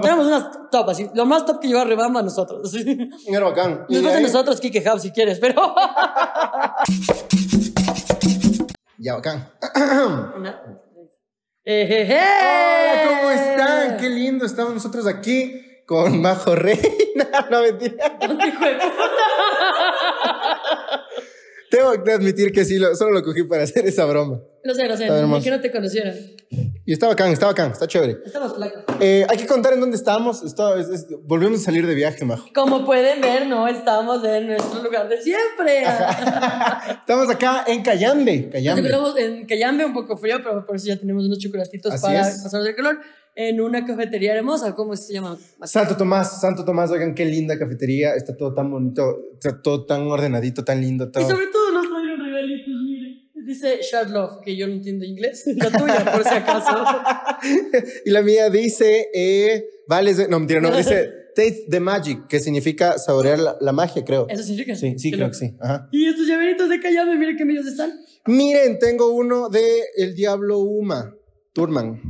Tenemos unas top, así. Lo más top que lleva Rebamba a nosotros. Era bacán. Después de ahí- nosotros, Kike Hub, si quieres, pero. Ya, bacán. Una, eh, je. Hola, ¿cómo están? Qué lindo. Estamos nosotros aquí con Majo Reina. No, mentira. Hijo de puta. Tengo que admitir que sí, lo- solo lo cogí para hacer esa broma. Lo sé, lo sé. Está Ni que no te conocieran. Y está bacán, está bacán, está chévere. Estamos flacos. Eh, hay que contar en dónde estamos. Esto es- es- volvimos a salir de viaje, Majo. Como pueden ver, no estamos en nuestro lugar de siempre. Estamos acá en Cayambe. Cayambe. encontramos en Cayambe, un poco frío, pero por eso ya tenemos unos chocolatitos Así para es. pasarnos el calor. En una cafetería hermosa, ¿cómo se llama? Santo Tomás, Santo Tomás, oigan, qué linda cafetería. Está todo tan bonito, está todo tan ordenadito, tan lindo. Todo. Y sobre todo Dice Shard Love, que yo no entiendo inglés. La tuya, por si acaso. Y la mía dice, eh, vales de- no, mentira, no, dice taste the magic, que significa saborear la, la magia, creo. ¿Eso significa? Sí, sí, creo loco. que sí. Ajá. Y estos llaveritos de Cayambe, miren qué bellos están. Miren, tengo uno de El Diablo Uma, Turman.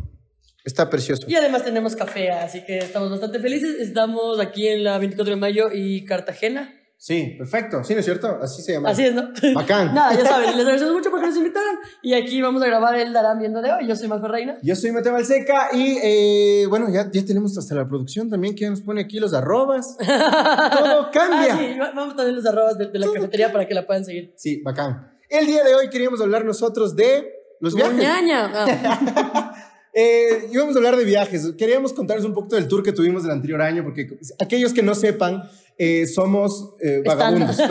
Está precioso. Y además tenemos café, así que estamos bastante felices. Estamos aquí en la 24 de mayo y Cartagena. Sí, perfecto. Sí, ¿no es cierto? Así se llama. Así es, ¿no? Bacán. Nada, ya saben, les agradecemos mucho porque nos invitaron. Y aquí vamos a grabar el Darán Viendo de hoy. Yo soy Majo Reina. Yo soy Mateo Balseca y eh, bueno, ya, ya tenemos hasta la producción también que nos pone aquí los arrobas. Todo cambia. Ah, sí, va- vamos a tener los arrobas de, de la cafetería para que la puedan seguir. Sí, bacán. El día de hoy queríamos hablar nosotros de los viajes. Ah, Eh, íbamos a hablar de viajes. Queríamos contarles un poco del tour que tuvimos del anterior año, porque aquellos que no sepan, eh, somos eh, vagabundos.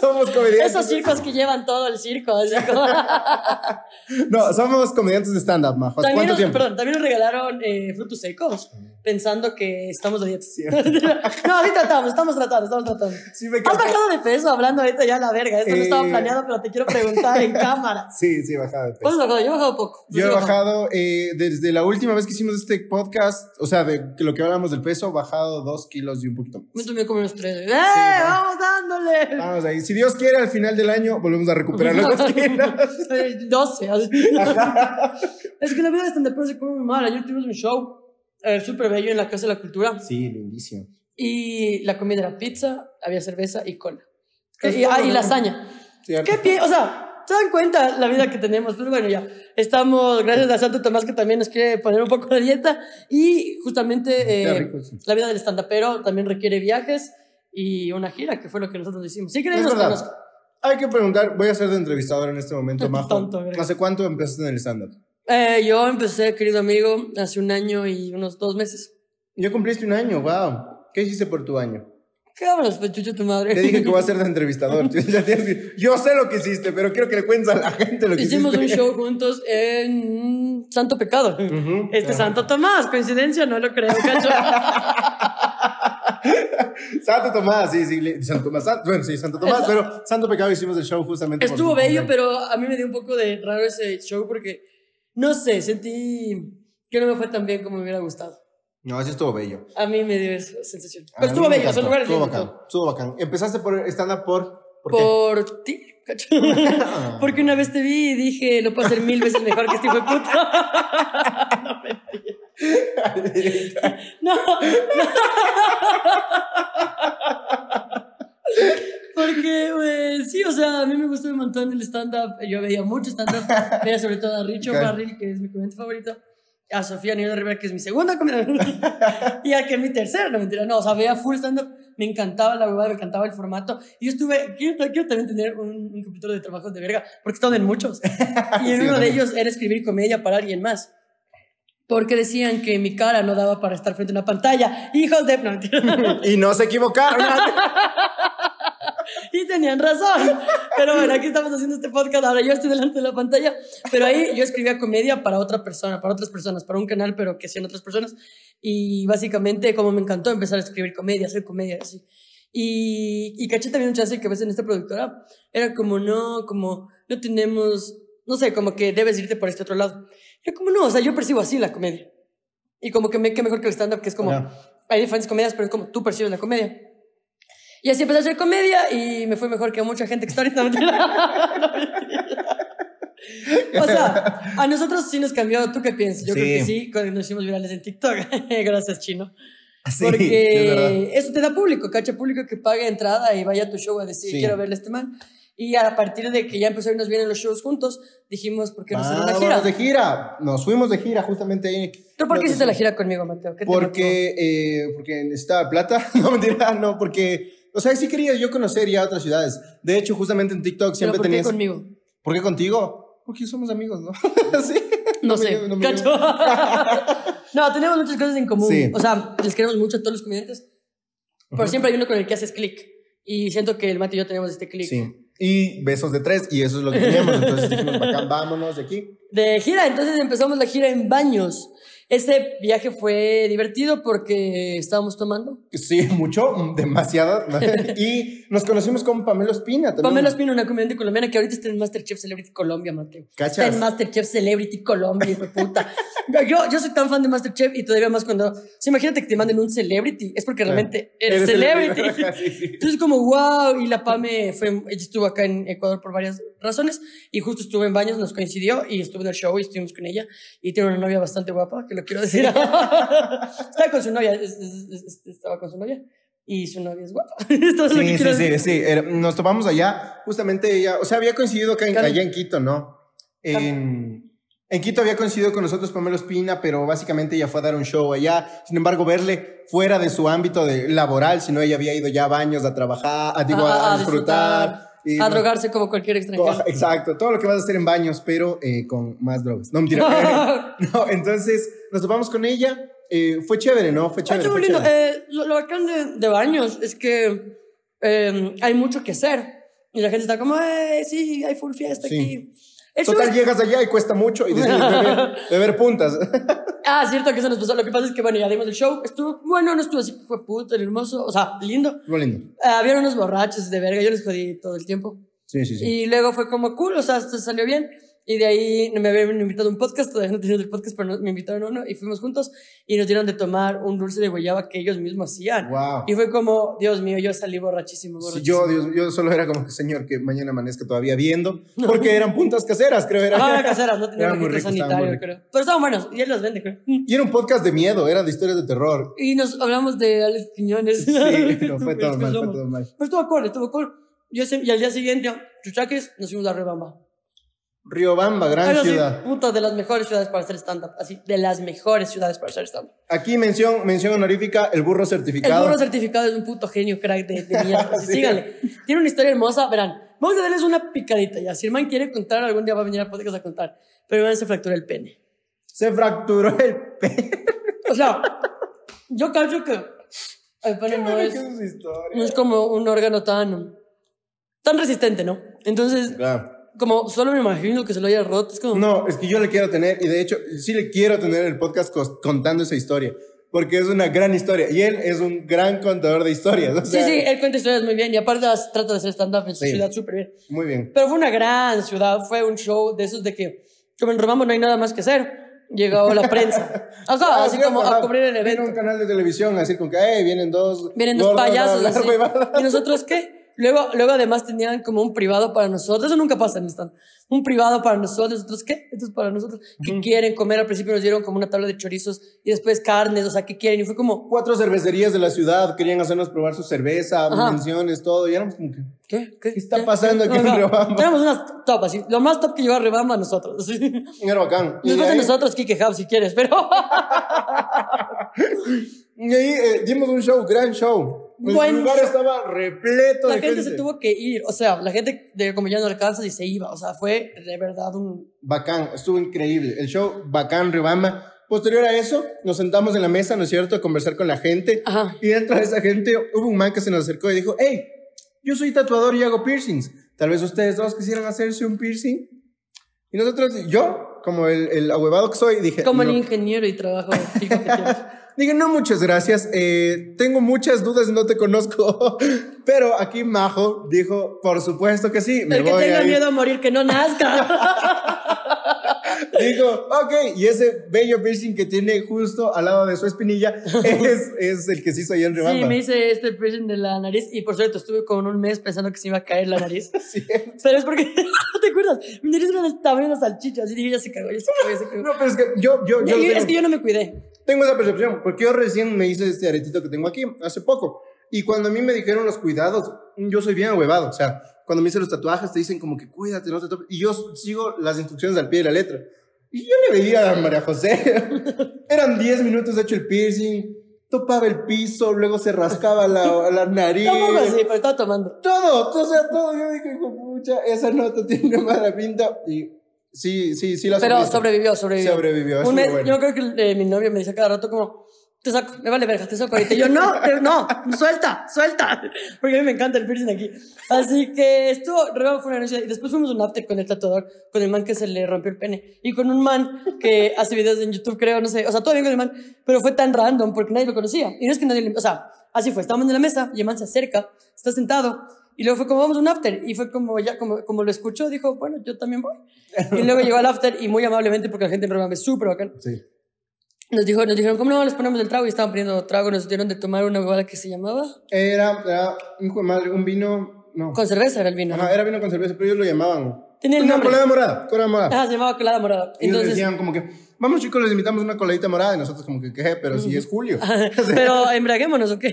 Somos comediantes. Esos circos que llevan todo el circo. como- No, somos comediantes de stand-up, Majo. ¿Hace También ¿Cuánto nos, tiempo? perdón, también nos regalaron eh, frutos secos, pensando que estamos de dieta. no, ahorita estamos, estamos tratando, estamos tratando. Sí, me ¿Has bajado de peso hablando ahorita ya la verga? Esto no estaba planeado, pero te quiero preguntar en cámara. Sí, sí, he bajado de peso. ¿Cuánto has bajado? Yo he bajado poco. Yo he Sí, bajado desde la última vez que hicimos este podcast, o sea, de lo que hablamos del peso, he bajado dos kilos y un poquito Me más. tomé como unos tres. ¡Eh! ¿no? ¡Vamos dándole! Vamos ahí. Si Dios quiere, al final del año volvemos a recuperar los dos kilos. Eh, 12. así. es que la vida de stand se come muy mal. Ayer tuvimos un show eh, súper bello en la Casa de la Cultura. Sí, lindísimo. Y la comida era pizza, había cerveza y cola. Y, ah, y lasaña. Cierto. ¿Qué pie? O sea, ¿se dan cuenta la vida que tenemos? Pues bueno, ya. Estamos, gracias a Santo Tomás que también nos quiere poner un poco de dieta. Y justamente eh, rico, sí. la vida del stand-upero también requiere viajes y una gira, que fue lo que nosotros hicimos. Sí, verdad. conozco. Hay que preguntar, voy a ser de entrevistador en este momento, Majo. Tonto. ¿Hace cuánto empezaste en el stand-up? Eh, yo empecé, querido amigo, hace un año y unos dos meses. Ya cumpliste un año, wow. ¿Qué hiciste por tu año? ¿Qué hablas, pechucho, tu madre? Te dije que voy a ser de entrevistador. Yo sé lo que hiciste, pero quiero que le cuentes a la gente lo que Hicimos un hiciste. show juntos en Santo Pecado. Este. Santo Tomás, coincidencia, no lo creo, cacho. Santo Tomás, sí, sí, Santo Tomás, bueno, sí, Santo Tomás, pero Santo Pecado hicimos el show justamente. Estuvo tu bello, pero a mí me dio un poco de raro ese show porque, no sé, sentí que no me fue tan bien como me hubiera gustado. No, ese estuvo bello. A mí me dio esa sensación. Pero estuvo bello, son lugares Estuvo bacán, estuvo bacán. Empezaste por stand-up por... ¿Por? Por ti, cacho. Porque una vez te vi y dije, lo puedo hacer mil veces mejor que este hijo de puta. no, mentira. No, Porque, pues, sí, o sea, a mí me gustó un montón el stand-up. Yo veía mucho stand-up. Veía sobre todo a Richo Claro. Barril, que es mi comediante favorito. A Sofía Niño Rivera, que es mi segunda comediante. y a que es mi tercera, no mentira. No, o sea, veía full stand-up. Me encantaba la huevada, me encantaba el formato. Y yo estuve, quiero, quiero también tener un, un capítulo de trabajos de verga, porque he estado en muchos. Y en Sí, uno de ellos era escribir comedia para alguien más. Porque decían que mi cara no daba para estar frente a una pantalla. Hijos de... No, mentira. Y no se equivocaron. Y tenían razón. Pero bueno, aquí estamos haciendo este podcast. Ahora yo estoy delante de la pantalla. Pero ahí yo escribía comedia para otra persona, para otras personas, para un canal, pero que hacían otras personas. Y básicamente, como me encantó empezar a escribir comedia, hacer comedia, así. Y, y caché también un chance que ves en esta productora. Era como, no, como, no tenemos, no sé, como que debes irte por este otro lado. Yo como, no, o sea, yo percibo así la comedia. Y como que me que mejor que el stand-up, que es como, hay diferentes comedias, pero es como tú percibes la comedia. Y así empecé a hacer comedia y me fue mejor que mucha gente que está ahorita. O sea, a nosotros sí nos cambió. ¿Tú qué piensas? Yo creo que sí, cuando nos hicimos virales en TikTok. Gracias, Chino. Sí, Porque eso te da público, cacha público que pague entrada y vaya a tu show a decir, Sí. quiero verle a este man. Y a partir de que ya empezó a irnos bien en los shows juntos, dijimos, ¿por qué no hacer una gira? De gira. Nos fuimos de gira justamente ahí. ¿Tú por qué hiciste la gira conmigo, Mateo? ¿Qué te Porque, eh, porque necesitaba plata. No, mentira, no, porque, o sea, sí quería yo conocer ya otras ciudades. De hecho, justamente en TikTok siempre ¿Pero por qué tenías. conmigo? ¿Por qué contigo? Porque somos amigos, ¿no? sí. No, me sé, llevo- no me cacho. no, tenemos muchas cosas en común. Sí. O sea, les queremos mucho a todos los comediantes, pero siempre hay uno con el que haces clic. Y siento que el Mateo y yo tenemos este clic. Sí. Y besos de tres, y eso es lo que teníamos. Entonces dijimos, bacán, vámonos de aquí. De gira, entonces empezamos la gira en baños. Ese viaje fue divertido porque estábamos tomando. Sí, mucho, demasiado. y nos conocimos con Pamela Espina también. Pamela Espino, una comediante colombiana que ahorita está en Masterchef Celebrity Colombia, Mateo. ¿Cachas? Está en Masterchef Celebrity Colombia, hijo de puta. yo, yo soy tan fan de Masterchef y todavía más cuando... Sea, imagínate que te manden un celebrity. Es porque realmente eres, celebrity. Sí, sí. Entonces como, wow, y la Pame fue, ella estuvo acá en Ecuador por varias razones y justo estuvo en baños, nos coincidió y estuvo en el show y estuvimos con ella y tiene una novia bastante guapa, que lo quiero decir. estaba con su novia, es- es- es- estaba con su novia y su novia es guapa. Esto es lo que Sí, quiero sí, sí, decir. sí. Era- Nos topamos allá, justamente ella, o sea, había coincidido acá en, allá en Quito, ¿no? En, en Quito había coincidido con nosotros Pamela Espina, pero básicamente ella fue a dar un show allá. Sin embargo, verle fuera de su ámbito de laboral, sino ella había ido ya a baños a trabajar, a, digo, a, a disfrutar. Y a drogarse como cualquier extranjero. Exacto, todo lo que vas a hacer en baños, pero eh, con más drogas. No, mentira. no, entonces nos topamos con ella. eh, fue chévere, ¿no? Fue Ah, chévere. fue chévere. Eh, lo, lo bacán de, de baños es que eh, hay mucho que hacer y la gente está como, sí, hay full fiesta Sí. aquí. El Total, es- llegas allá y cuesta mucho y decides beber, beber puntas. Ah, cierto que eso nos pasó. Lo que pasa es que, bueno, ya dimos el show. Estuvo, bueno, no estuvo así, fue puto, hermoso, o sea, lindo. Muy lindo. Ah, habían unos borrachos de verga, yo les jodí todo el tiempo. Sí, sí, sí. Y luego fue como cool, o sea, esto salió bien. Y de ahí me habían invitado a un podcast, todavía no tenía el podcast, pero me invitaron a uno y fuimos juntos y nos dieron de tomar un dulce de guayaba que ellos mismos hacían. Wow. Y fue como, Dios mío, yo salí borrachísimo, Sí, borrachísimo. yo, Dios, yo solo era como señor, que mañana amanezca todavía viendo, porque eran puntas caseras, creo. Era. Ah, caseras, no tenía Eran muy registro muy sanitario, creo. Pero estaban buenos, y él los vende, creo. Y era un podcast de miedo, era de historias de terror. Y nos hablamos de Alex Quiñones. Sí, no, fue todo mal, fue todo mal. Pero estuvo cool, estuvo cool. Y, ese- y al día siguiente, chuchaques, nos fuimos a Rebamba. Riobamba, gran Pero sí, ciudad. puta, de las mejores ciudades para hacer stand-up. Así, de las mejores ciudades para hacer stand-up. Aquí mención, mención honorífica, el burro El certificado. burro certificado es un puto genio, crack de, de mierda. Así, Sí. Síganle. Tiene una historia hermosa. Verán, vamos a darles una picadita ya. Si el man quiere contar, algún día va a venir al podcast a contar. Pero el se fracturó el pene. Se fracturó el pene. O sea, yo cacho que el pene no es, no es como un órgano tan, tan resistente, ¿no? Entonces, Claro. Como solo me imagino que se lo haya roto. Es como, No, es que yo le quiero tener, y de hecho, sí le quiero tener el podcast contando esa historia, porque es una gran historia, y él es un gran contador de historias. o Sí, sea, sí, él cuenta historias muy bien y aparte las- trata de hacer stand-up en su Sí. ciudad súper bien. Muy bien. Pero fue una gran ciudad, fue un show de esos de que, como en Romamo no hay nada más que hacer, llegó la prensa. Ah, así sí, como a cubrir el Viene evento. un canal de televisión, así como que, hey, vienen dos. Vienen dos gordos payasos hablar así. huevadas". ¿Y nosotros qué? Luego, luego además tenían como un privado para nosotros. Eso nunca pasa en stand. Un privado para nosotros. ¿Nosotros qué? Esto es para nosotros. ¿Qué quieren comer? Al principio nos dieron como una tabla de chorizos y después carnes. O sea, ¿qué quieren? Y fue como, Cuatro cervecerías de la ciudad querían hacernos probar su cerveza, Ajá. menciones, todo, y éramos como que, ¿qué? ¿Qué, está ¿Qué? pasando aquí en Ajá. Riobamba? Tenemos unas top así. Lo más top que llegó a Rebamba a nosotros. así. era bacán. Después de ahí, nosotros, Kike Hub, si quieres, pero. y ahí, eh, dimos un show, gran show. El Buen lugar estaba repleto la de gente se tuvo que ir. O sea, la gente, de, como ya no alcanza, y se iba. O sea, fue de verdad un. Bacán, estuvo increíble. El show bacán, Riobamba. Posterior a eso, nos sentamos en la mesa, ¿no es cierto?, a conversar con la gente. Ajá. Y dentro de esa gente hubo un man que se nos acercó y dijo, hey, yo soy tatuador y hago piercings. Tal vez ustedes dos quisieran hacerse un piercing. Y nosotros, yo, como el, el ahuevado que soy, dije, Como no. el ingeniero y trabajo fijo que Dije, no, muchas gracias. Eh, tengo muchas dudas, no te conozco. Pero aquí Majo dijo, por supuesto que sí. Me El que voy tenga a ir". miedo a morir, que no nazca. Dijo, ok, y ese bello piercing que tiene justo al lado de su espinilla es, es el que se hizo ahí en Riobamba. Sí, me hice este piercing de la nariz y por cierto estuve como un mes pensando que se iba a caer la nariz. Sí. Pero es porque, ¿no te acuerdas? Mi nariz era del tamaño de una salchicha, así dije, ya se cagó, ya se cagó, ya se cagó. No, pero es que yo, yo, yo, Y- y es que yo no me cuidé. Tengo esa percepción, porque yo recién me hice este aretito que tengo aquí hace poco. Y cuando a mí me dijeron los cuidados, yo soy bien huevado. O sea, cuando me hice los tatuajes te dicen como que cuídate, no te topes. Y yo sigo las instrucciones al pie de la letra. Y yo le veía a María José. Eran 10 minutos hecho el piercing, topaba el piso, luego se rascaba la, la nariz. Tampoco así, pero estaba tomando. Todo, o sea, todo. Yo dije, "Hijo de pucha, esa nota tiene mala pinta. Y sí, sí, sí la Pero supiste. sobrevivió, sobrevivió. Sobrevivió, es mes- bueno. Yo creo que eh, mi novio me dice cada rato como, te saco, me vale verga, te saco ahorita. Y yo, no, no, suelta, suelta. Porque a mí me encanta el piercing aquí. Así que Reba fue una noche. Y después fuimos a un after con el tatuador, con el man que se le rompió el pene. Y con un man que hace videos en YouTube, creo, no sé. O sea, todo bien con el man, pero fue tan random porque nadie lo conocía. Y no es que nadie le, o sea, así fue. Estábamos en la mesa y el man se acerca, está sentado. Y luego fue como, vamos a un after. Y fue como, ya, como, como lo escuchó, dijo, bueno, yo también voy. Y luego llegó al after y muy amablemente, porque la gente en Reba es súper bacán. Sí. Nos, dijo, nos dijeron, ¿cómo no les ponemos el trago? Y estaban poniendo trago, nos dieron de tomar una bebida que se llamaba. Era, era un, un vino. No. Con cerveza era el vino. ¿no? Ajá, era vino con cerveza, pero ellos lo llamaban. Tenía el Una nombre. colada morada, colada morada. Ajá, se llamaba colada morada. Y Entonces, decían como que, vamos chicos, les invitamos una coladita morada. Y nosotros como que, ¿qué? Pero si es julio. pero embraguémonos, ¿ok?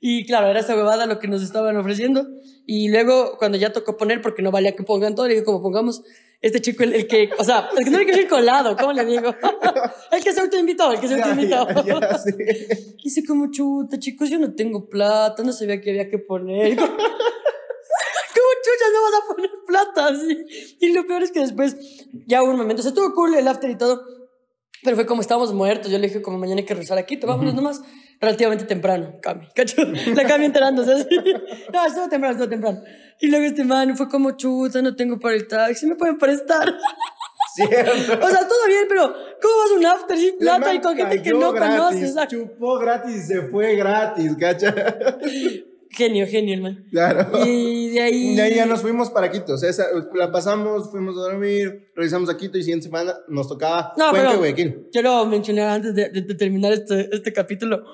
Y claro, era esa huevada lo que nos estaban ofreciendo. Y luego, cuando ya tocó poner, porque no valía que pongan todo, le dije, como pongamos este chico, el, el que, o sea, el que no le quiere ir colado, ¿cómo le digo? el que se autoinvitó, el que se autoinvitó. ya, ya, sí. Dice como, chuta, chicos, yo no tengo plata, no sabía que había que poner. ¿Cómo chuchas no vas a poner plata así? Y lo peor es que después, ya hubo un momento, o sea, estuvo cool el after y todo, pero fue como estábamos muertos. Yo le dije, como mañana hay que rezar aquí, vámonos nomás. Relativamente temprano, Cami, ¿cacho? La Cami enterándose así. No, estuvo temprano, estuvo temprano. Y luego este man fue como, chuta, no tengo para el taxi, ¿me pueden prestar? Cierto. O sea, todo bien, pero ¿cómo vas a un after sin plata y con gente que no gratis, conoces? Ah, Chupó gratis y se fue gratis, ¿cacha? Genio, genio, el man. Claro. Y de ahí. De ahí ya nos fuimos para Quito. O sea, la pasamos, fuimos a dormir, regresamos a Quito y siguiente semana nos tocaba No, Cuenca, pero- Guayaquil. Quiero mencionar antes de, de- de terminar este, este capítulo.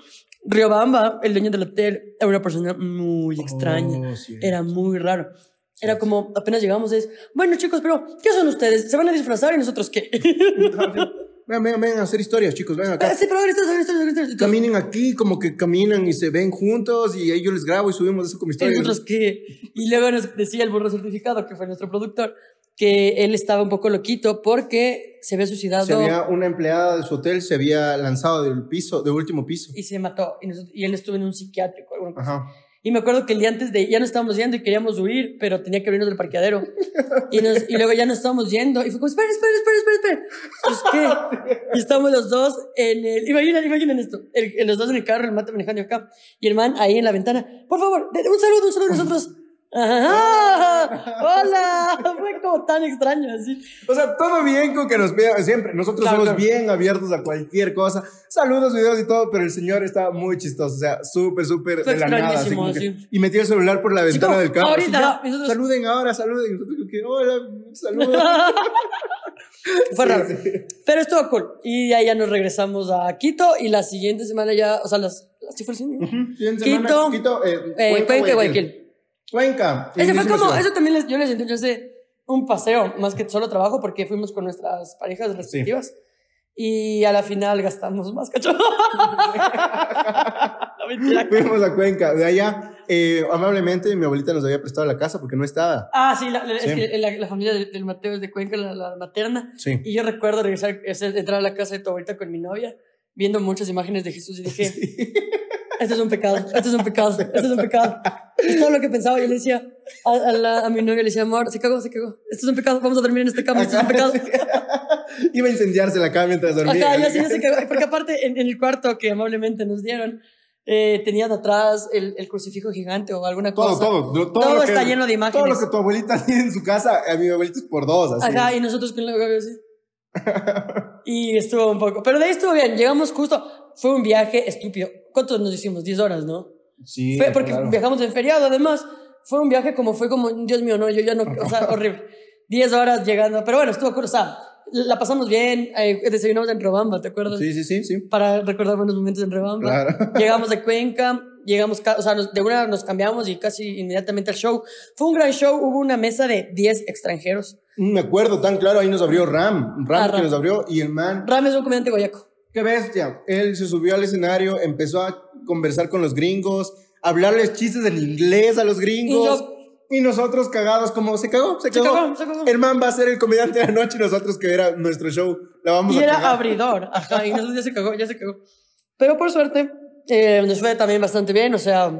Riobamba, el dueño del hotel, era una persona muy extraña. Oh, sí. Era muy raro. Era como, apenas llegamos, es, bueno chicos, pero ¿qué son ustedes? ¿Se van a disfrazar y nosotros qué? Vengan, vengan, vengan a hacer historias, chicos, vengan acá. Ah, sí, pero esto, esto, esto. Caminen aquí, como que caminan y se ven juntos y ahí yo les grabo y subimos eso como ¿Y historias. nosotros qué? Y luego nos decía el burro certificado, que fue nuestro productor, que él estaba un poco loquito porque se había suicidado Se había una empleada de su hotel se había lanzado del piso, del último piso. y se mató. Y, nosotros- y él estuvo en un psiquiátrico. Ajá. Y me acuerdo que el día antes de, ya nos estábamos yendo y queríamos huir, pero tenía que abrirnos del parqueadero. Y, nos, y luego ya nos estábamos yendo y fue como, esperen, esperen, esperen, esperen, esperen. Pues, ¿qué? Y estamos los dos en el, imaginen, imaginen esto, el, los dos en el carro, el mate manejando acá, y el man ahí en la ventana, por favor, un saludo, un saludo a nosotros. Ajá, hola, fue como tan extraño así. O sea, todo bien con que nos vean siempre. Nosotros Claro, somos claro. bien abiertos a cualquier cosa. Saludos, videos y todo, pero el señor está muy chistoso. O sea, súper, súper de la nada. así extrañísimo, como que- sí. y metió el celular por la ventana como, del carro. ahorita, nosotros- Saluden ahora, saluden. Nosotros que, hola, saludos. Fue Sí, raro. sí. Pero estuvo cool. Y ahí ya nos regresamos a Quito y la siguiente semana ya, o sea, las, ¿sí fue el siguiente? Quito, Quito, eh, Eh, Cuenca Guayaquil. Cuenca. Ese fue como, eso también les, yo les sé, un paseo, más que solo trabajo, porque fuimos con nuestras parejas respectivas. Y a la final gastamos más, cacho. No. Fuimos a Cuenca. De allá, eh, amablemente, mi abuelita nos había prestado la casa porque no estaba. Ah, sí, la, la- Sí. la, la familia del, Mateo es de Cuenca, la, materna. Sí. Y yo recuerdo regresar, es- entrar a la casa de tu abuelita con mi novia, viendo muchas imágenes de Jesús y dije, esto es un pecado, esto es un pecado, esto es un pecado. Es todo lo que pensaba. Yo le decía a, a, la- a mi novia, le decía, amor, se cagó, se cagó. Esto es un pecado, vamos a dormir en esta cama, esto es un pecado. Iba a incendiarse la cama mientras dormía. Ajá, ya sí, se cagó. Porque aparte, en, en el cuarto que amablemente nos dieron, eh, tenían atrás el, el crucifijo gigante o alguna Todo, cosa. todo, todo, Todo que- está lleno de imágenes. Todo lo que tu abuelita tiene en su casa, a mi abuelita es por dos, así. Ajá, y nosotros con la así. y estuvo un poco. Pero de ahí estuvo bien. Llegamos justo. Fue un viaje estúpido. ¿Cuántos nos hicimos? 10 horas, ¿no? Sí, Fue porque claro. viajamos en feriado, además. Fue un viaje como fue como, Dios mío, no, yo ya no, o sea, horrible. 10 horas llegando. Pero bueno, estuvo cool. O sea, la pasamos bien, eh, desayunamos en Robamba, ¿te acuerdas? Sí, sí, sí, sí. Para recordar buenos momentos en Rebamba. Claro. Llegamos de Cuenca, llegamos, o sea, nos- de una nos cambiamos y casi inmediatamente al show. Fue un gran show, hubo una mesa de 10 extranjeros. Me acuerdo tan claro, ahí nos abrió Ram, Ram Ah, que Ram. nos abrió y el man, Ram es un comediante guayaco. Qué bestia. Él se subió al escenario, empezó a conversar con los gringos, hablarles chistes en inglés a los gringos. Y Y, nosotros cagados, como se cagó, se Se cagó. cagó, se cagó. El man va a ser el comediante de la noche y nosotros que era nuestro show, la vamos Y a era cagar. abridor, ajá, y nosotros ya se cagó, ya se cagó. Pero por suerte, eh, nos fue también bastante bien, o sea,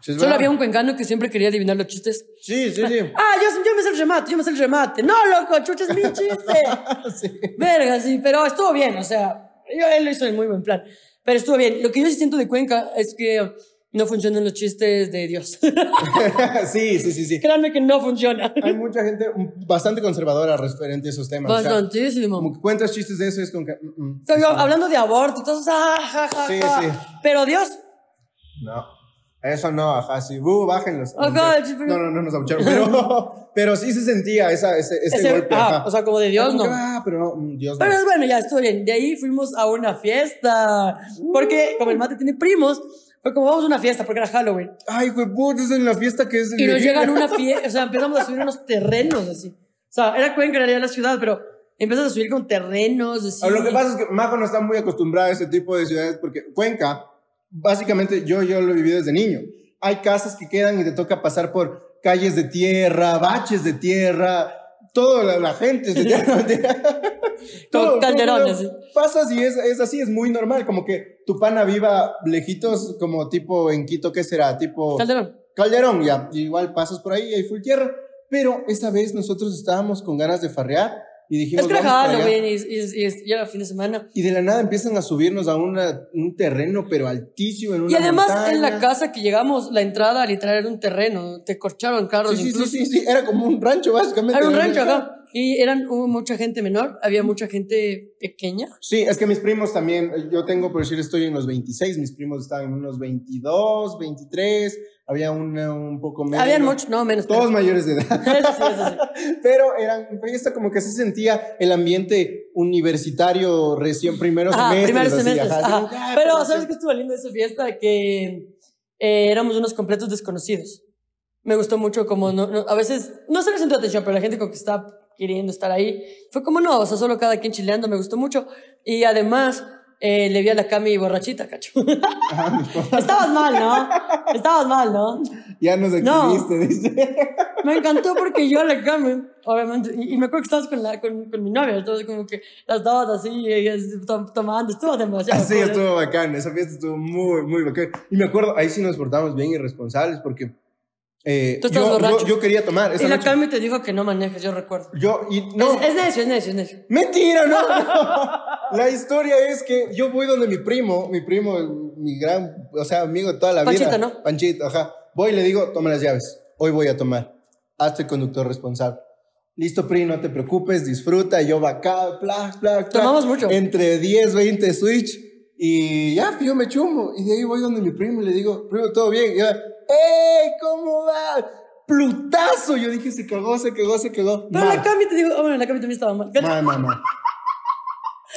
Sí, solo había un cuencano que siempre quería adivinar los chistes. Sí, sí, sí. Ah, yo, yo me sé el remate, yo me sé el remate. No, loco, chucha, es mi chiste. Sí. Verga, sí, pero estuvo bien, o sea, yo, él lo hizo en muy buen plan. Pero estuvo bien. Lo que yo siento de Cuenca es que no funcionan los chistes de Dios. sí, sí, sí, sí. Créanme que no funciona. Hay mucha gente mm, bastante conservadora referente a esos temas. o sea, Bastantísimo. como que cuentas chistes de eso y es como que... mm, mm, O sea, yo, no. hablando de aborto, entonces, ah, ja, ja, Sí, ja. sí. Pero Dios, No. Eso no, ajá, sí. Uh, bájenlos. Sí, pero- No, no, no nos abucharon. Pero, pero sí se sentía esa, ese, ese, ese- golpe. ah, ajá. o sea, como de Dios, no. que, Ah, pero no, mm, Dios no. Pero bueno, ya estuvo bien. De ahí fuimos a una fiesta. Porque como el mate tiene primos, fue como vamos a una fiesta porque era Halloween. Ay, güey, es en la fiesta que es. Y nos llegan una fiesta, o sea, empezamos a subir unos terrenos así. O sea, era Cuenca en realidad la ciudad, pero empezamos a subir con terrenos así. Lo que pasa es que Majo no está muy acostumbrada a ese tipo de ciudades porque Cuenca, básicamente yo, yo lo he vivido desde niño. Hay casas que quedan y te toca pasar por calles de tierra, baches de tierra, toda la, la gente es de tierra. Con calderones, todo, Pasas y es, es así, es muy normal, como que tu pana viva lejitos, como tipo en Quito, ¿qué será? Tipo... Calderón. Calderón, ya. Igual pasas por ahí y hay full tierra. Pero esa vez nosotros estábamos con ganas de farrear y dijimos. Es que era. Halloween y, y, y, y era fin de semana. Y de la nada empiezan a subirnos a una, un terreno, pero altísimo, en una Y además montaña. en la casa que llegamos, la entrada literal era un terreno. Te corcharon carros Sí, sí, sí, incluso. sí, sí, era como un rancho, básicamente. Era un rancho acá. Y eran hubo mucha gente menor, había mucha gente pequeña. Sí, es que mis primos también, yo tengo, por decir, estoy en los 26, mis primos estaban en unos 22, 23, había una un poco menos. Habían muchos, no, menos. Todos pero- mayores de edad. Eso sí, eso sí. Pero eran, fiesta como que se sentía el ambiente universitario recién primeros Ajá, semestres. primeros así, semestres. ajá, ajá. así como que, ah, Pero, pero ¿sabes sí. qué estuvo lindo de esa fiesta? Que eh, éramos unos completos desconocidos. Me gustó mucho como, no, no- a veces, no se le sentó atención, pero la gente con que estaba queriendo estar ahí, fue como no, o sea, solo cada quien chileando, me gustó mucho. Y además, eh, le vi a la Cami borrachita, cacho. Mis papás, Estabas mal, ¿no? Estabas mal, ¿no? ya nos No. exhibiste, dice. Me encantó porque yo la Cami, obviamente, y, y me acuerdo que estabas con, la, con, con mi novia, entonces como que las dos así, ellas tom- tomando, estuvo demasiado Así cool, ¿eh? estuvo bacán, esa fiesta estuvo muy, muy bacán. Y me acuerdo, ahí sí nos portamos bien irresponsables porque eh, Tú estabas yo, yo, borracho. yo quería tomar. Esa Y la noche. Cami te dijo que no manejes, yo recuerdo. Yo, y no, Es, es necio, es necio, es necio. Mentira, no, no. La historia es que yo voy donde mi primo, mi primo, mi gran, o sea, amigo de toda la Panchito, vida. ¿no? Panchito, ajá. Voy y le digo, toma las llaves. Hoy voy a tomar. Hazte conductor responsable. Listo, Pri, no te preocupes, disfruta. Yo va acá, bla, bla, bla. Tomamos mucho. Entre 10, 20 switch. Y ya, yo me chumo. Y de ahí voy donde mi primo y le digo, primo, ¿todo bien? Y yo, ¡Ey! ¿Cómo va? Plutazo. Yo dije, se cagó, se cagó, se cagó. Pero Mal. la Cami te dijo, oh, bueno, la Cami también estaba mal. Mal, mal, mal.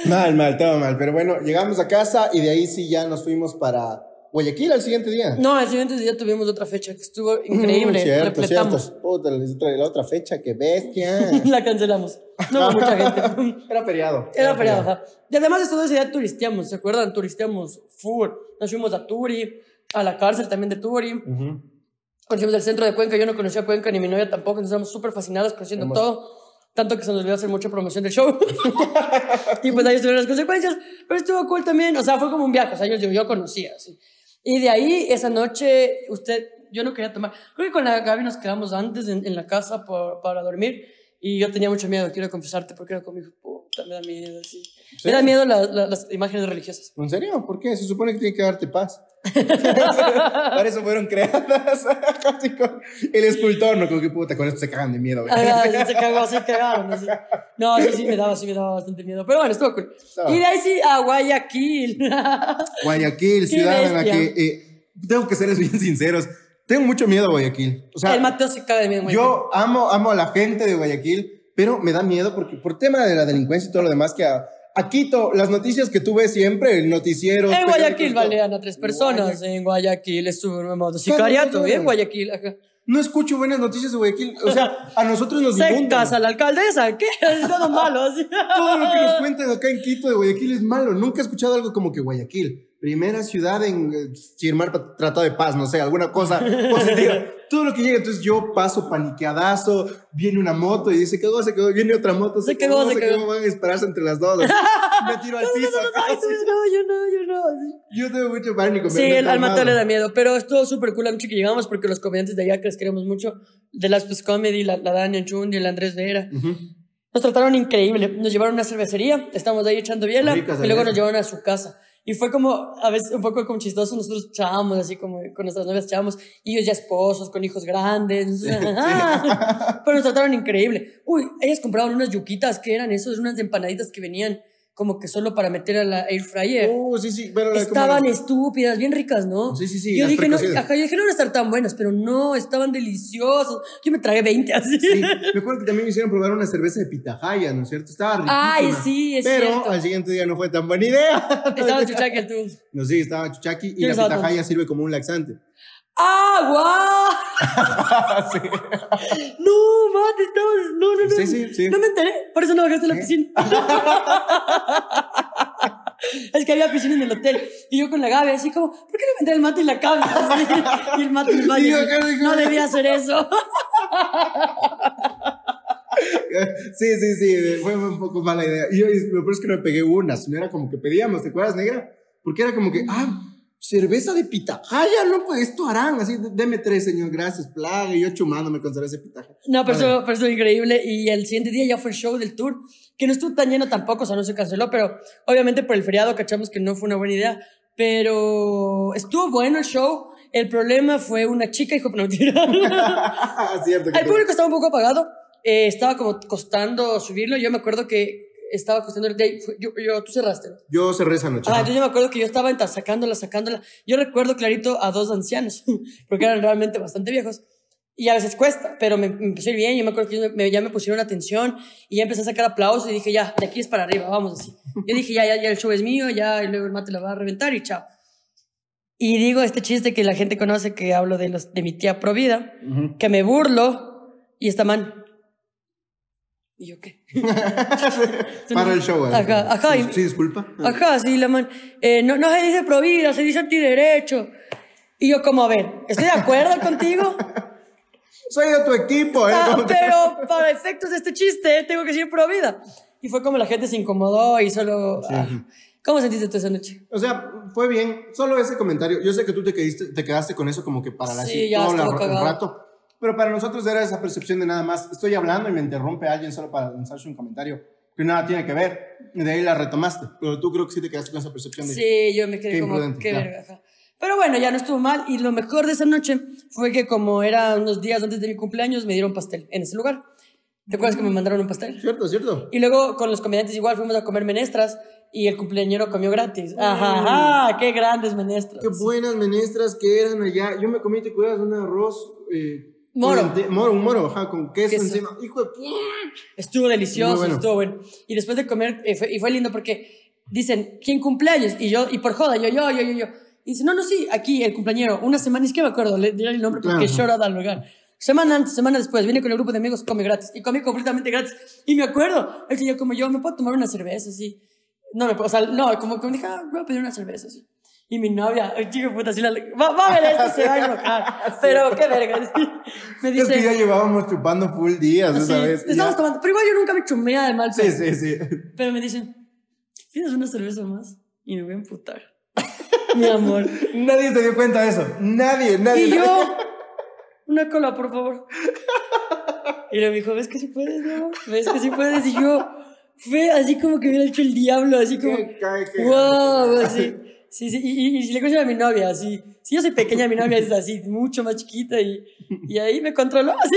Mal, mal, todo mal. Pero bueno, llegamos a casa y de ahí sí ya nos fuimos para Guayaquil al siguiente día. No, el siguiente día tuvimos otra fecha que estuvo increíble. Mm, cierto, repletamos. cierto. Puta, la otra fecha, que bestia. La cancelamos. No hubo mucha gente. Era feriado. Era feriado, ajá. Y además de todo ese día turisteamos, ¿se acuerdan? Turisteamos full. Nos fuimos a Turi, a la cárcel también de Turi. Ujú. Conocimos el centro de Cuenca, yo no conocía Cuenca ni mi novia tampoco, entonces estábamos súper fascinadas conociendo Hemos- todo. Tanto que se nos olvidó hacer mucha promoción del show. y pues ahí estuvieron las consecuencias. Pero estuvo cool también, o sea, fue como un viaje, o sea, yo, yo, yo conocía, así. Y de ahí, esa noche, usted, yo no quería tomar. Creo que con la Gaby nos quedamos antes en, en la casa por- para dormir. Y yo tenía mucho miedo, quiero confesarte, porque era conmigo, puta, me da miedo, así. Me da miedo la- la- las imágenes religiosas. ¿En serio? ¿Por qué? Se supone que tiene que darte paz. Para eso fueron creadas. El escultor, no, como que puta, con esto se cagan de miedo. Ah, se cagó, se cagaron. así. No, sí, sí me daba, sí me daba bastante miedo. Pero bueno, estuvo cool. Y de ahí sí a Guayaquil. Guayaquil, ciudad en la que eh, tengo que serles bien sinceros. Tengo mucho miedo a Guayaquil. O sea, el Mateo se caga de miedo. yo amo, amo a la gente de Guayaquil, pero me da miedo porque por tema de la delincuencia y todo lo demás que a, a Quito, las noticias que tú ves siempre, el noticiero. En Guayaquil balean a tres personas. Guayaquil. En Guayaquil modo sicariato. En Guayaquil, ajá. No escucho buenas noticias de Guayaquil. O sea, a nosotros nos. Sectas a la alcaldesa, ¿qué? Es todo malo. Todo lo que nos cuentan acá en Quito de Guayaquil es malo. Nunca he escuchado algo como que Guayaquil, primera ciudad en eh, firmar pa- tratado de paz, no sé, alguna cosa positiva. Todo lo que llega, entonces yo paso paniqueadazo, viene una moto y dice, cagó, se cagó, viene otra moto, se, Se cagó, cagó, se cagó. cagó, van a esperarse entre las dos. Me tiro al piso. No, yo no, yo no. Yo tengo mucho pánico. Sí, el, al traumado. le da miedo, pero estuvo súper cool noche que llegamos porque los comediantes de allá que les queremos mucho, de las Pues Comedy, la, la Dani Chundi, el Andrés Vera, nos trataron increíble. Nos llevaron a una cervecería, estábamos ahí echando biela Ricas y luego nos llevaron a su casa. Y fue como, a veces un poco como chistoso, nosotros echábamos así como con nuestras novias echábamos, y ellos ya esposos, con hijos grandes, pero nos trataron increíble. Uy, ellas compraban unas yuquitas, que eran esos? Unas empanaditas que venían como que solo para meter a la air fryer. Oh, sí, sí, pero Estaban como- estúpidas, bien ricas, ¿no? Sí, sí, sí, Yo dije, no, ajá, yo dije, no van a estar tan buenas, pero no, estaban deliciosas. Yo me tragué 20 así. Sí, me acuerdo que también me hicieron probar una cerveza de pitahaya, ¿no es cierto? Estaba riquísima. Ay, sí, es Pero cierto. al siguiente día no fue tan buena idea. Estaba chuchaque el tú. No, sí, estaba chuchaqui y la pitahaya sirve como un laxante. ¡Ah, guau! sí. No, mate. No, no, no. Sí, sí, sí. No me enteré, por eso no bajaste a la piscina. es que había piscina en el hotel. Y yo con la Gaby, así como, ¿por qué no vendré el mate en la cama? Así, y el mate en el baño. Y yo así, acá, No debía hacer eso. Sí, sí, sí, fue un poco mala idea. Y yo, y lo peor es que no me pegué una, sino era como que pedíamos, ¿te acuerdas, negra? Porque era como que, ah, cerveza de pitahaya, no, pues esto harán, así, deme tres, señor, gracias, plaga, y yo chumándome con cerveza de pitahaya. No, pero eso, pero eso increíble. Y el siguiente día ya fue el show del tour, que no estuvo tan lleno tampoco, o sea, no se canceló, pero obviamente por el feriado cachamos que no fue una buena idea. Pero estuvo bueno el show. El problema fue una chica, hijo, no mentira. Cierto. que El público estaba un poco apagado. eh, estaba como costando subirlo. Yo me acuerdo que estaba costando. de ahí, fue- yo, yo- tú cerraste, ¿no? Yo cerré esa noche. Ah, entonces yo me acuerdo que yo estaba sacándola, sacándola. Yo recuerdo clarito a dos ancianos, porque eran realmente bastante viejos. Y a veces cuesta, pero me, me empezó a ir bien. Yo me acuerdo que me- ya me pusieron atención y ya empecé a sacar aplausos y dije, ya, de aquí es para arriba, vamos así. Yo dije, ya, ya, ya el show es mío, ya, y luego el mate la va a reventar y chao. Y digo este chiste que la gente conoce, que hablo de, los, de mi tía Provida, Ujú. que me burlo y está man. ¿Y yo qué? Para el show. ¿eh? Ajá, ajá, Sí, y- sí, disculpa. Ajá, sí, la man. eh, no, no se dice provida, se dice antiderecho. Y yo, como, a ver, estoy de acuerdo contigo, Soy de tu equipo, ¿eh? ah, ¿Cómo te- pero para efectos de este chiste tengo que decir provida. Y fue como la gente se incomodó y solo. ah. ¿Cómo sentiste tú esa noche? O sea, fue bien. Solo ese comentario. Yo sé que tú te quedaste, te quedaste con eso como que para la Sí, ya todo el rato. Pero para nosotros era esa percepción de nada más. Estoy hablando y me interrumpe alguien solo para lanzarse un comentario que nada tiene que ver. De ahí la retomaste. Pero tú creo que sí te quedaste con esa percepción de. Sí, yo me quedé como, qué claro. verga. Pero bueno, ya no estuvo mal. Y lo mejor de esa noche fue que, como eran unos días antes de mi cumpleaños, me dieron pastel en ese lugar. ¿Te acuerdas que me mandaron un pastel? Cierto, cierto. Y luego con los comediantes igual fuimos a comer menestras y el cumpleañero comió gratis. Ajá, ajá, qué grandes menestras. Qué buenas menestras que eran allá. Yo me comí, te cuidas, un arroz. Eh, Moro. con moro, un moro, ajá, con queso, Queso. encima. Hijo de. Estuvo delicioso, bueno. estuvo bueno. Y después de comer, eh, fue, y fue lindo porque dicen, ¿quién cumpleaños? Y yo, y por joda, yo, yo, yo, yo, yo. Y dice, no, no, sí, aquí el cumpleañero, una semana, es que me acuerdo, le diré el nombre porque Claro. llora al lugar. Semana antes, semana después, viene con el grupo de amigos, come gratis. Y comí completamente gratis. Y me acuerdo, el señor como yo, ¿me puedo tomar una cerveza? Así. No, me puedo, o sea, no, como que me dije, ah, voy a pedir una cerveza, así. Y mi novia, chico puta, así la, va, va a ver esto, se va a enojar. Pero qué verga. Me Es que ya dice, llevábamos chupando full días sí, esa vez. ya- tomando, pero igual yo nunca me chumé de mal. Sí, sí, sí. Pero me dicen, ¿tienes una cerveza más? Y me voy a emputar. Mi amor. Nadie se dio cuenta de eso. Nadie, nadie. Y yo, una cola, por favor. Y me dijo, ¿ves que sí puedes, mi amor? ¿Ves que sí puedes? Y yo, fue así como que hubiera hecho el diablo, así como, Qué cae, qué- wow, así. Sí, sí, y, y, y le cuento a mi novia, así. Si yo soy pequeña, mi novia es así, mucho más chiquita y, y ahí me controló, así.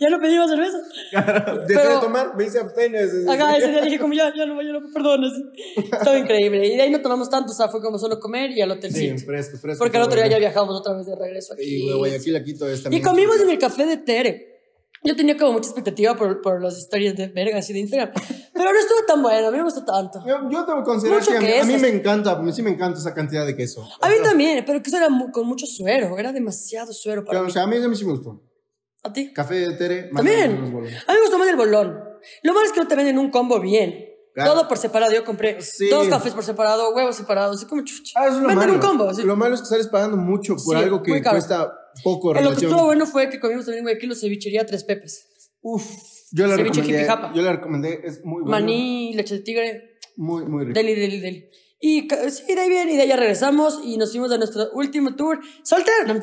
ya no pedí más cerveza. Dejé Pero- de tomar, me hice ese- Acá ese día dije como ya, ya no, ya no, perdón, así. Estaba increíble. Y de ahí no tomamos tanto, o sea, fue como solo comer y al Sí, hotelcito. fresco, fresco. Porque al otro día ya viajamos otra vez de regreso aquí. Y de Guayaquil a Quito es también. Y comimos en el café de Tere. Yo tenía como mucha expectativa por, por las historias de vergas y de Instagram. Pero no estuvo tan bueno, a mí me gustó tanto. Yo, yo tengo que considerar Mucho que a mí, a queso. mí me encanta, a mí sí me encanta esa cantidad de queso. A mí también, pero que eso era mu- con mucho suero, era demasiado suero para Pero, mí. o sea, a mí, a mí sí me gustó. ¿A ti? Café de Tere. También. bolones. A mí me gustó más el bolón. Lo malo es que no te venden un combo bien. Claro. Todo por separado. Yo compré Sí. dos cafés por separado, huevos separados, así como chucha. Ah, eso es lo Venden malo. un combo. sí. Lo malo es que sales pagando mucho por Sí, algo que cuesta poco Eh, Lo que estuvo bueno fue que comimos también en Guayaquil cevichería tres pepes. Uf, yo la Ceviche recomendé. Yo la recomendé, es muy bueno. Maní, leche de tigre, Muy, muy rico. deli, deli, deli. Y sí, de ahí bien, y de ahí ya regresamos y nos fuimos a nuestro último tour. ¡Soltero! No,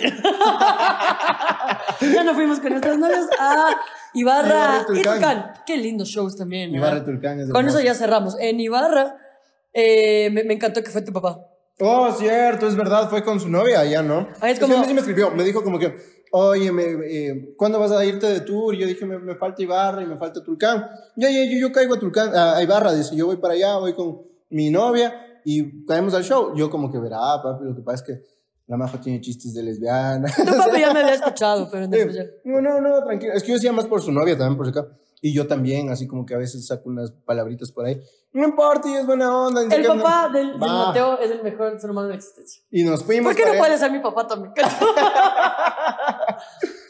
ya nos fuimos con nuestras novias a Ibarra Ibarra y. Tulcán. Qué lindos shows también. Ibarra y Tulcán es Con eso ya cerramos. En Ibarra eh, me, me encantó que fue tu papá. Oh, cierto, es verdad, fue con su novia allá, ¿no? Ah, es como- a mí sí me escribió, me dijo como que, oye, me, eh, ¿cuándo vas a irte de tour? Y yo dije, me, me falta Ibarra y me falta Tulcán. Ya, ya, yo, yo caigo a Tulcán, a, a Ibarra, dice, yo voy para allá, voy con mi novia y caemos al show. Yo como que verá, papi, lo que pasa es que la maja tiene chistes de lesbiana. Tu papá ya me había escuchado, pero Sí. especial. No, no, no, tranquilo. Es que yo decía más por su novia también, por acá. Y yo también, así como que a veces saco unas palabritas por ahí. No importa, y es buena onda. El papá del. Mateo es el mejor ser humano de la existencia. Y nos fuimos. ¿Por qué no puede ser mi papá también?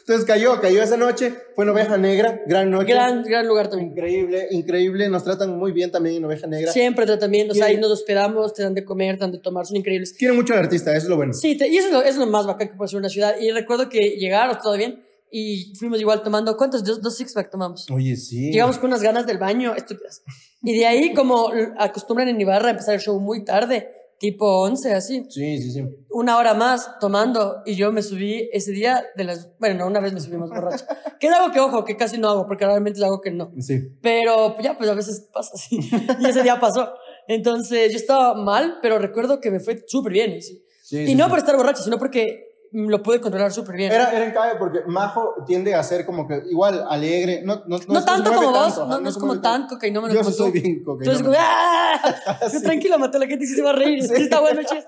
Entonces cayó, cayó esa noche. Fue en Oveja Negra, gran noche. gran, gran lugar también. Increíble, increíble. Nos tratan muy bien también en Oveja Negra. Siempre tratamiento, o sea, ahí nos hospedamos, te dan de comer, te dan de tomar, son increíbles. Quiero mucho al artista, eso es lo bueno. Sí, te- y eso es, lo, eso es lo más bacán que puede ser una ciudad. Y recuerdo que llegaron todo bien y fuimos igual tomando, ¿cuántos? Dos, dos six pack tomamos. Oye, sí. Llegamos con unas ganas del baño estúpidas. Y de ahí, como acostumbran en Ibarra a empezar el show muy tarde, tipo 11, así, Sí, sí, sí. una hora más tomando. Y yo me subí ese día de las. Bueno, no, una vez me subí más borracha. Que es algo que, ojo, que casi no hago, porque realmente es algo que no. Sí. Pero ya, pues a veces pasa así. Y ese día pasó. Entonces yo estaba mal, pero recuerdo que me fue súper bien. ¿sí? Sí, y sí, no por estar borracha, sino porque lo pude controlar súper bien. Era, era en cabe porque Majo tiende a ser como que igual alegre. No, no, no, se tanto como vos, tanto, no, no es como tan tanto. cocainómano Yo como soy tú. bien Entonces, cocainómano. como, ¡ah! Sí. tranquilo, Mateo, la gente sí se va a reír. Sí. Está bueno el chiste.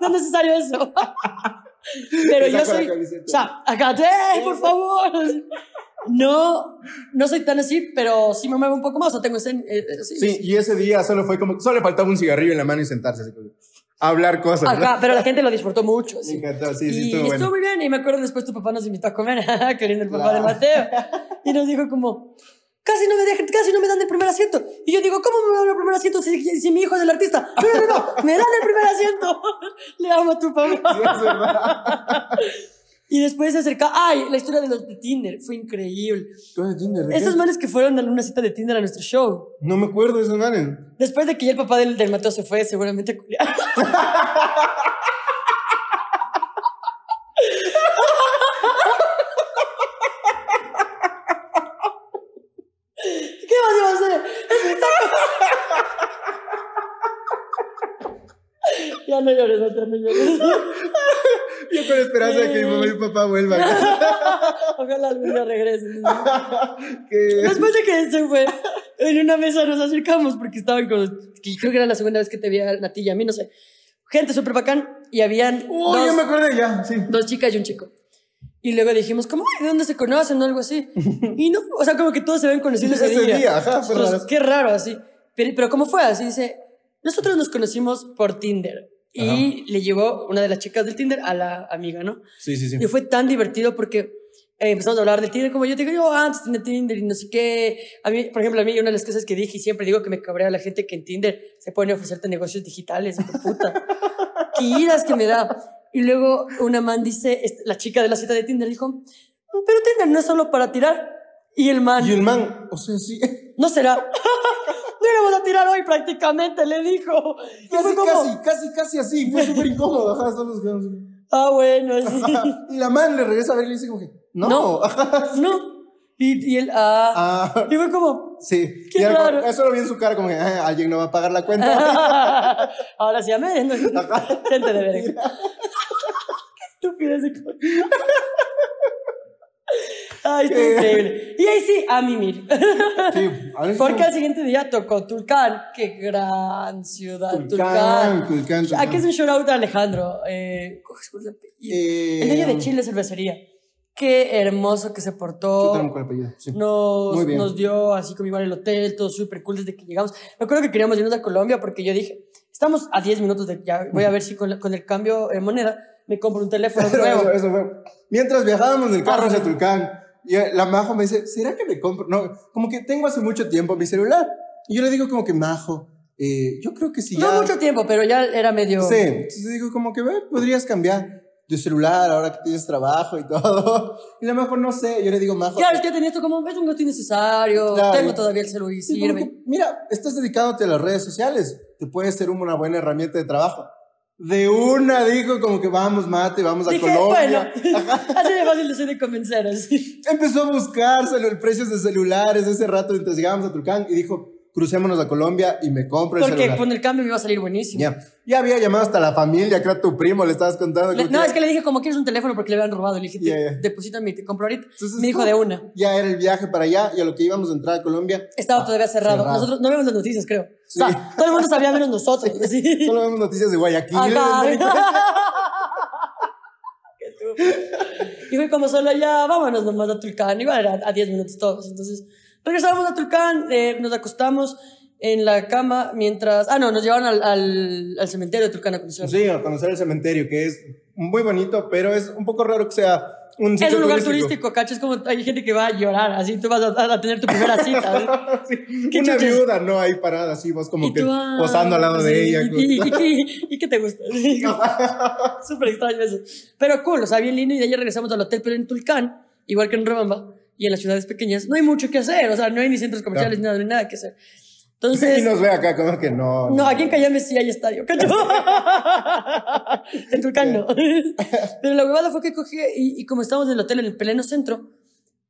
No es necesario eso. Pero yo soy. O sea, acá, ¡eh, por favor! No, no soy tan así, pero sí me muevo un poco más. O tengo ese. eh, eh, sí, Sí, y ese día solo fue como, solo le faltaba un cigarrillo en la mano y sentarse así como, hablar cosas. ¿no? Acá, pero la gente lo disfrutó mucho. Me Sí. encantó, sí, sí, y estuvo bueno. muy bien. Y me acuerdo después tu papá nos invitó a comer, queriendo el papá Claro. de Mateo. Y nos dijo como, casi no me dejan, casi no me dan el primer asiento. Y yo digo, ¿cómo me dan el primer asiento si, si mi hijo es el artista? No, no, no, no, me dan el primer asiento. Le amo a tu Sí, papá. es verdad. Y después se acerca, ay, la historia de los de Tinder, fue increíble. ¿Tú eres Tinder, de qué? Esos manes que fueron a una cita de Tinder a nuestro show. No me acuerdo de esos manes. Después de que ya el papá del, del Mateo se fue, seguramente a culiar. ¿Qué más iba a hacer? ya no llores, Mateo, no llores. Yo con esperanza de que mi mamá y mi papá vuelvan. Ojalá regresen. que... Después de que se fue, en una mesa nos acercamos porque estaban con. Creo que era la segunda vez que te vi a a ti y a mí, no sé. Gente súper bacán y habían Uy, dos, ya me acordé ya, sí. dos chicas y un chico. Y luego dijimos, como, "Ay, ¿de dónde se conocen o algo así? Y no, o sea, como que todos se ven conocidos ese, Ese día. día, ajá, Nosotros, raro. Qué raro, así. Pero, pero ¿cómo fue? Así dice, nosotros nos conocimos por Tinder. Y le llegó una de las chicas del Tinder a la amiga, ¿no? Sí, sí, sí. Y fue tan divertido porque eh, empezamos a hablar de Tinder, como yo digo, yo antes tenía Tinder y no sé qué. A mí, por ejemplo, a mí una de las cosas que dije y siempre digo que me cabrea la gente que en Tinder se pone a ofrecerte negocios digitales, hijo puta. Qué iras que me da. Y luego una man dice, la chica de la cita de Tinder dijo, "Mm, pero Tinder no es solo para tirar. Y el man, Y el man, o sea, sí. No será. no íbamos a tirar hoy prácticamente, le dijo. Y Casi, fue como, casi, casi, casi así. Fue súper incómodo. Ajá, así. ah, bueno, sí. Y la man le regresa a ver y le dice como que, no. No. Ajá. no. Y, y él, ah. Ah, Y fue como, sí. Qué Y raro. Eso lo vi en su cara como que, ah, alguien no va a pagar la cuenta. Ahora sí, amén. Gente de verga. Qué estúpido ese Ay, está increíble. Y ahí sí, a mimir. Sí, a ver si Porque no- al siguiente día tocó Tulcán. Qué gran ciudad, Tulcán, Tulcán. Tulcán, Tulcán. Aquí es un shout out a Alejandro. Eh. Eh, el dueño de Chile Cervecería. Qué hermoso que se portó. Apellido, sí. Nos, Muy bien. nos dio así como igual el hotel, todo súper cool desde que llegamos. Me acuerdo que queríamos irnos a Colombia porque yo dije, estamos a 10 minutos de ya, voy a ver si con, la- con el cambio de moneda me compro un teléfono nuevo. Eso, eso fue. Mientras viajábamos en el carro hacia. Tulcán, y eh, la Majo me dice, ¿será que me compro? No, como que tengo hace mucho tiempo mi celular. Y yo le digo como que, Majo, eh, yo creo que si ya... No mucho tiempo, pero ya era medio... Sí, entonces digo como que, ve, podrías cambiar de celular ahora que tienes trabajo y todo. Y la Majo, no sé, yo le digo, Majo... Claro, es que tenía esto como, es un gasto innecesario, Claro. tengo todavía el celular y Sí, sirve. que, mira, estás dedicándote a las redes sociales, te puede ser una buena herramienta de trabajo. De una dijo como que vamos, mate, vamos a Dije, Colombia. bueno, así de fácil de ser de convencer, así. Empezó a buscar celu- precios de celulares ese rato mientras llegábamos a Tulcán y dijo, crucémonos a Colombia y me compro el Porque celular. con el cambio me iba a salir buenísimo. Ya, ya había llamado hasta la familia, que era tu primo, le estabas contando. Le- no, que es que le dije, como quieres un teléfono porque le habían robado. Le dije, te- ya. deposítame y te compro ahorita. Entonces, me dijo de una. Ya era el viaje para allá y a lo que íbamos a entrar a Colombia, Estaba todavía cerrado. cerrado. Nosotros no vemos las noticias, creo. Sí. O sea, todo el mundo sabía menos nosotros. sí. solo vemos noticias de Guayaquil. Y fue como solo ya, vámonos nomás a Tulcán. Igual era a 10 minutos todos. Entonces, regresamos a Tulcán, eh, nos acostamos en la cama mientras. Ah, no, nos llevaron al, al, al cementerio de Tulcán a conocer. Sí, a conocer el cementerio, que es muy bonito, pero es un poco raro que sea un Es un lugar turístico, cacho. Es como hay gente que va a llorar, así tú vas a, a tener tu primera cita. ¿sí? Sí, ¿Qué Una chuches? viuda, no, ahí parada, así vos como que ah, posando al lado sí, de ella. ¿Y, y, qué te gusta? Súper extraño eso. Pero cool, o sea, bien lindo. Y de ahí regresamos al hotel, pero en Tulcán, igual que en Robamba y en las ciudades pequeñas, no hay mucho que hacer. O sea, no hay ni centros comerciales, ni nada, no hay nada que hacer. y Entonces, nos ve acá como que no. no, aquí en Cayambe sí hay estadio, ¿cacho? en Tulcán no. Pero la huevada fue que cogí, y, y como estábamos en el hotel en el pleno centro,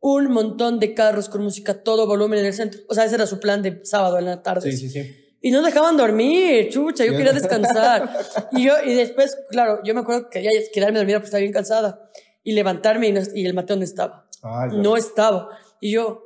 un montón de carros con música, todo volumen en el centro. O sea, ese era su plan de sábado en la tarde. Sí, sí, sí. Y no dejaban dormir, chucha, yo quería descansar. Y yo, y después, claro, yo me acuerdo que quería quedarme dormida porque estaba bien cansada. Y levantarme y, no- y el Mateo no estaba. Ya. No estaba. Y yo,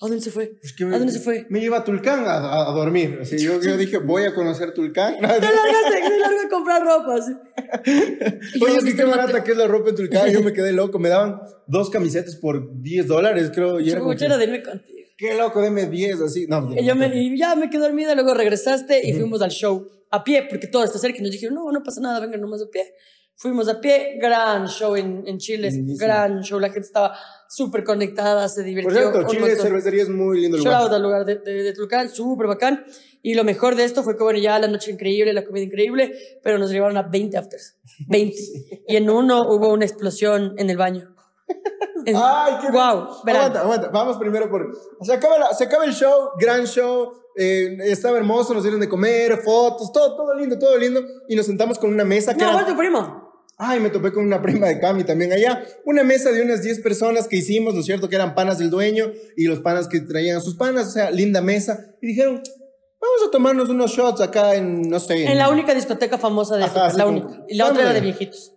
¿a dónde se fue? Es que ¿A me, dónde se fue? Me lleva a Tulcán a, a- a dormir. Así, yo, yo dije, voy a conocer Tulcán. Me largaste, me largo a comprar ropa. así. Y yo, Oye, qué Mateo- barata que es la ropa en Tulcán. Yo me quedé loco. Me daban dos camisetas por 10 dólares, creo. Y era como que, era de irme contigo. qué loco, deme 10, así. No, Y, yo me, y ya me quedé dormida, luego regresaste y fuimos al show a pie, porque todo está cerca. Y nos dijeron, no, no pasa nada, vengan nomás a pie. Fuimos a pie, gran show en, en Chile, Lindísimo. gran show. La gente estaba súper conectada, se divirtió. Por cierto, Chile montón. cervecería es muy lindo Shout lugar. out al lugar de, de, de Tulcán, súper bacán. Y lo mejor de esto fue que, bueno, ya la noche increíble, la comida increíble, pero nos llevaron a 20 afters. 20. Y en uno hubo una explosión en el baño. Ay, qué Wow. Aguanta, aguanta. Vamos primero por. Se acaba, la- se acaba el show, gran show. Eh, estaba hermoso, nos dieron de comer, fotos, todo, todo lindo, todo lindo. Y nos sentamos con una mesa que. No, era- ¿cuál tu primo? Ay, me topé con una prima de Cami también allá. Una mesa de unas 10 personas que hicimos, ¿no es cierto? Que eran panas del dueño y los panas que traían a sus panas, o sea, linda mesa. Y dijeron, vamos a tomarnos unos shots acá en, no sé. En la única discoteca famosa de Ajá, así la como- única. Y la otra era de viejitos.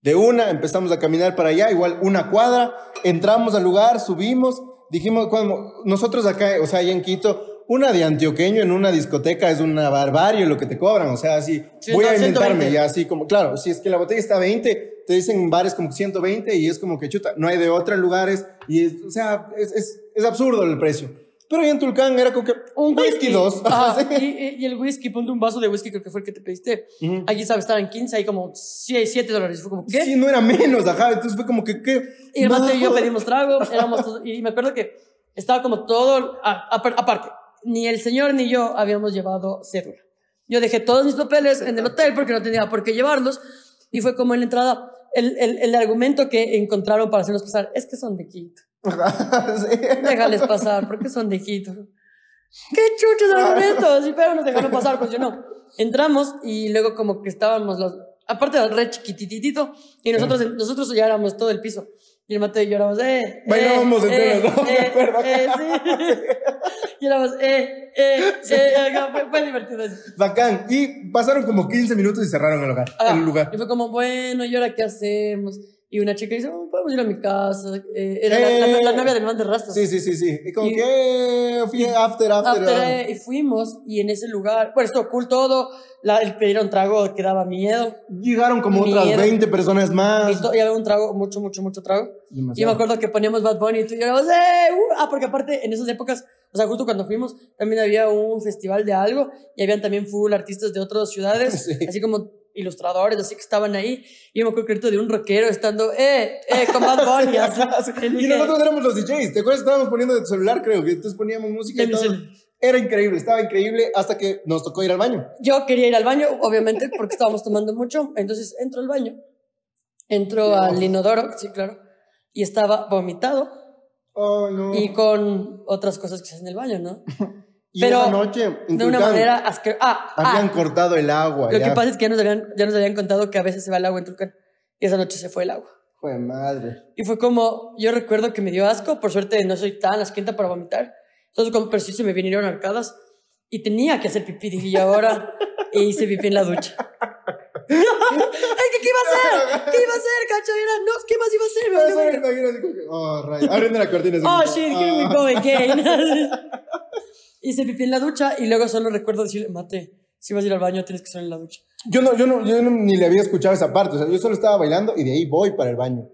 De una empezamos a caminar para allá, igual una cuadra, entramos al lugar, subimos, dijimos, cuando nosotros acá, o sea, allá en Quito, una de antioqueño en una discoteca es una barbarie lo que te cobran, o sea, así, Sí, voy no, a inventarme 120. ya, así como, claro, si es que la botella está 20, te dicen en bares como que 120 y es como que chuta, no hay de otra en lugares y, es- o sea, es, es, es absurdo el precio. Pero ahí en Tulcán era como que Un whisky. dos. Ajá, Sí. y, y- y el whisky, ponte un vaso de whisky, creo que fue el que te pediste. Ujú. Aquí, ¿sabes? Estaba en 15, ahí como 7 dólares. Fue como, ¿qué? Sí, no era menos, ajá, entonces fue como que, ¿qué? Y el Mateo y yo No. pedimos trago, éramos todos- y me acuerdo que estaba como todo, a- apar- aparte, ni el señor ni yo habíamos llevado cédula. Yo dejé todos mis papeles en el hotel porque no tenía por qué llevarlos, y fue como en la entrada, el, el, el argumento que encontraron para hacernos pasar es que son de Quito. Sí. Déjales pasar, porque son de Quito. ¡Qué chuchos argumentos! Sí, pero nos dejaron pasar, pues yo no. Entramos y luego como que estábamos los... Aparte era re chiquititito y nosotros, nosotros ya éramos todo el piso. Y el Mateo y yo éramos, eh, Bailábamos eh, entre eh, los dos, me eh, acuerdo. eh, sí. y éramos, eh, eh, eh, acá, fue, fue divertido eso. Bacán. Y pasaron como 15 minutos y cerraron el lugar. Ah, el lugar. Y fue como, bueno, ¿y ahora qué hacemos? Y una chica dice, oh, podemos ir a mi casa. Eh, era la, la, la, novia del man de Rastas. Sí, sí, sí, sí. Y como que fui after, after. after uh. y fuimos, y en ese lugar, bueno, estuvo cool todo. La, el pedir un trago que daba miedo. Llegaron como miedo. otras 20 personas más. Y, había un trago, mucho, mucho, mucho trago. Demasiado. Y me acuerdo que poníamos Bad Bunny y tú y yo, ¡eh! Uh! Ah, porque aparte, en esas épocas, o sea, justo cuando fuimos, también había un festival de algo y habían también full artistas de otras ciudades, sí. así como ilustradores, así que estaban ahí. Y yo me acuerdo que de un rockero estando, eh, eh, con Bad Bunny. así, y dije, nosotros éramos los DJs, ¿te acuerdas? Estábamos poniendo de celular, creo, que entonces poníamos música y todo. Era increíble, estaba increíble hasta que nos tocó ir al baño. Yo quería ir al baño, obviamente, porque estábamos tomando mucho. Entonces entro al baño, entro no. al inodoro, sí, claro, y estaba vomitado. Oh, no. Y con otras cosas que se hacen en el baño, ¿no? Y Pero esa noche, de una manera asquerosa. Ah, habían ah, cortado el agua. Lo ya. que pasa es que ya nos, habían, ya nos habían contado que a veces se va el agua en Tulcán. Y esa noche se fue el agua. Fue madre. Y fue como, yo recuerdo que me dio asco, por suerte no soy tan asquienta para vomitar. Entonces, como, pero sí se me vinieron arcadas y tenía que hacer pipí. Dije, y ahora e hice pipí en la ducha. ¡Ay, ¿qué, ¿qué, iba a hacer? ¿Qué iba a hacer, cacho? Era, no, ¿qué más iba a hacer? Me no, no, no, oh, rayo. Abriendo la cortina. Oh, shit, here we go again. hice pipí en la ducha y luego solo recuerdo decirle, mate, si vas a ir al baño tienes que estar en la ducha. Yo no, yo no, yo no, ni le había escuchado esa parte, o sea, yo solo estaba bailando y de ahí voy para el baño.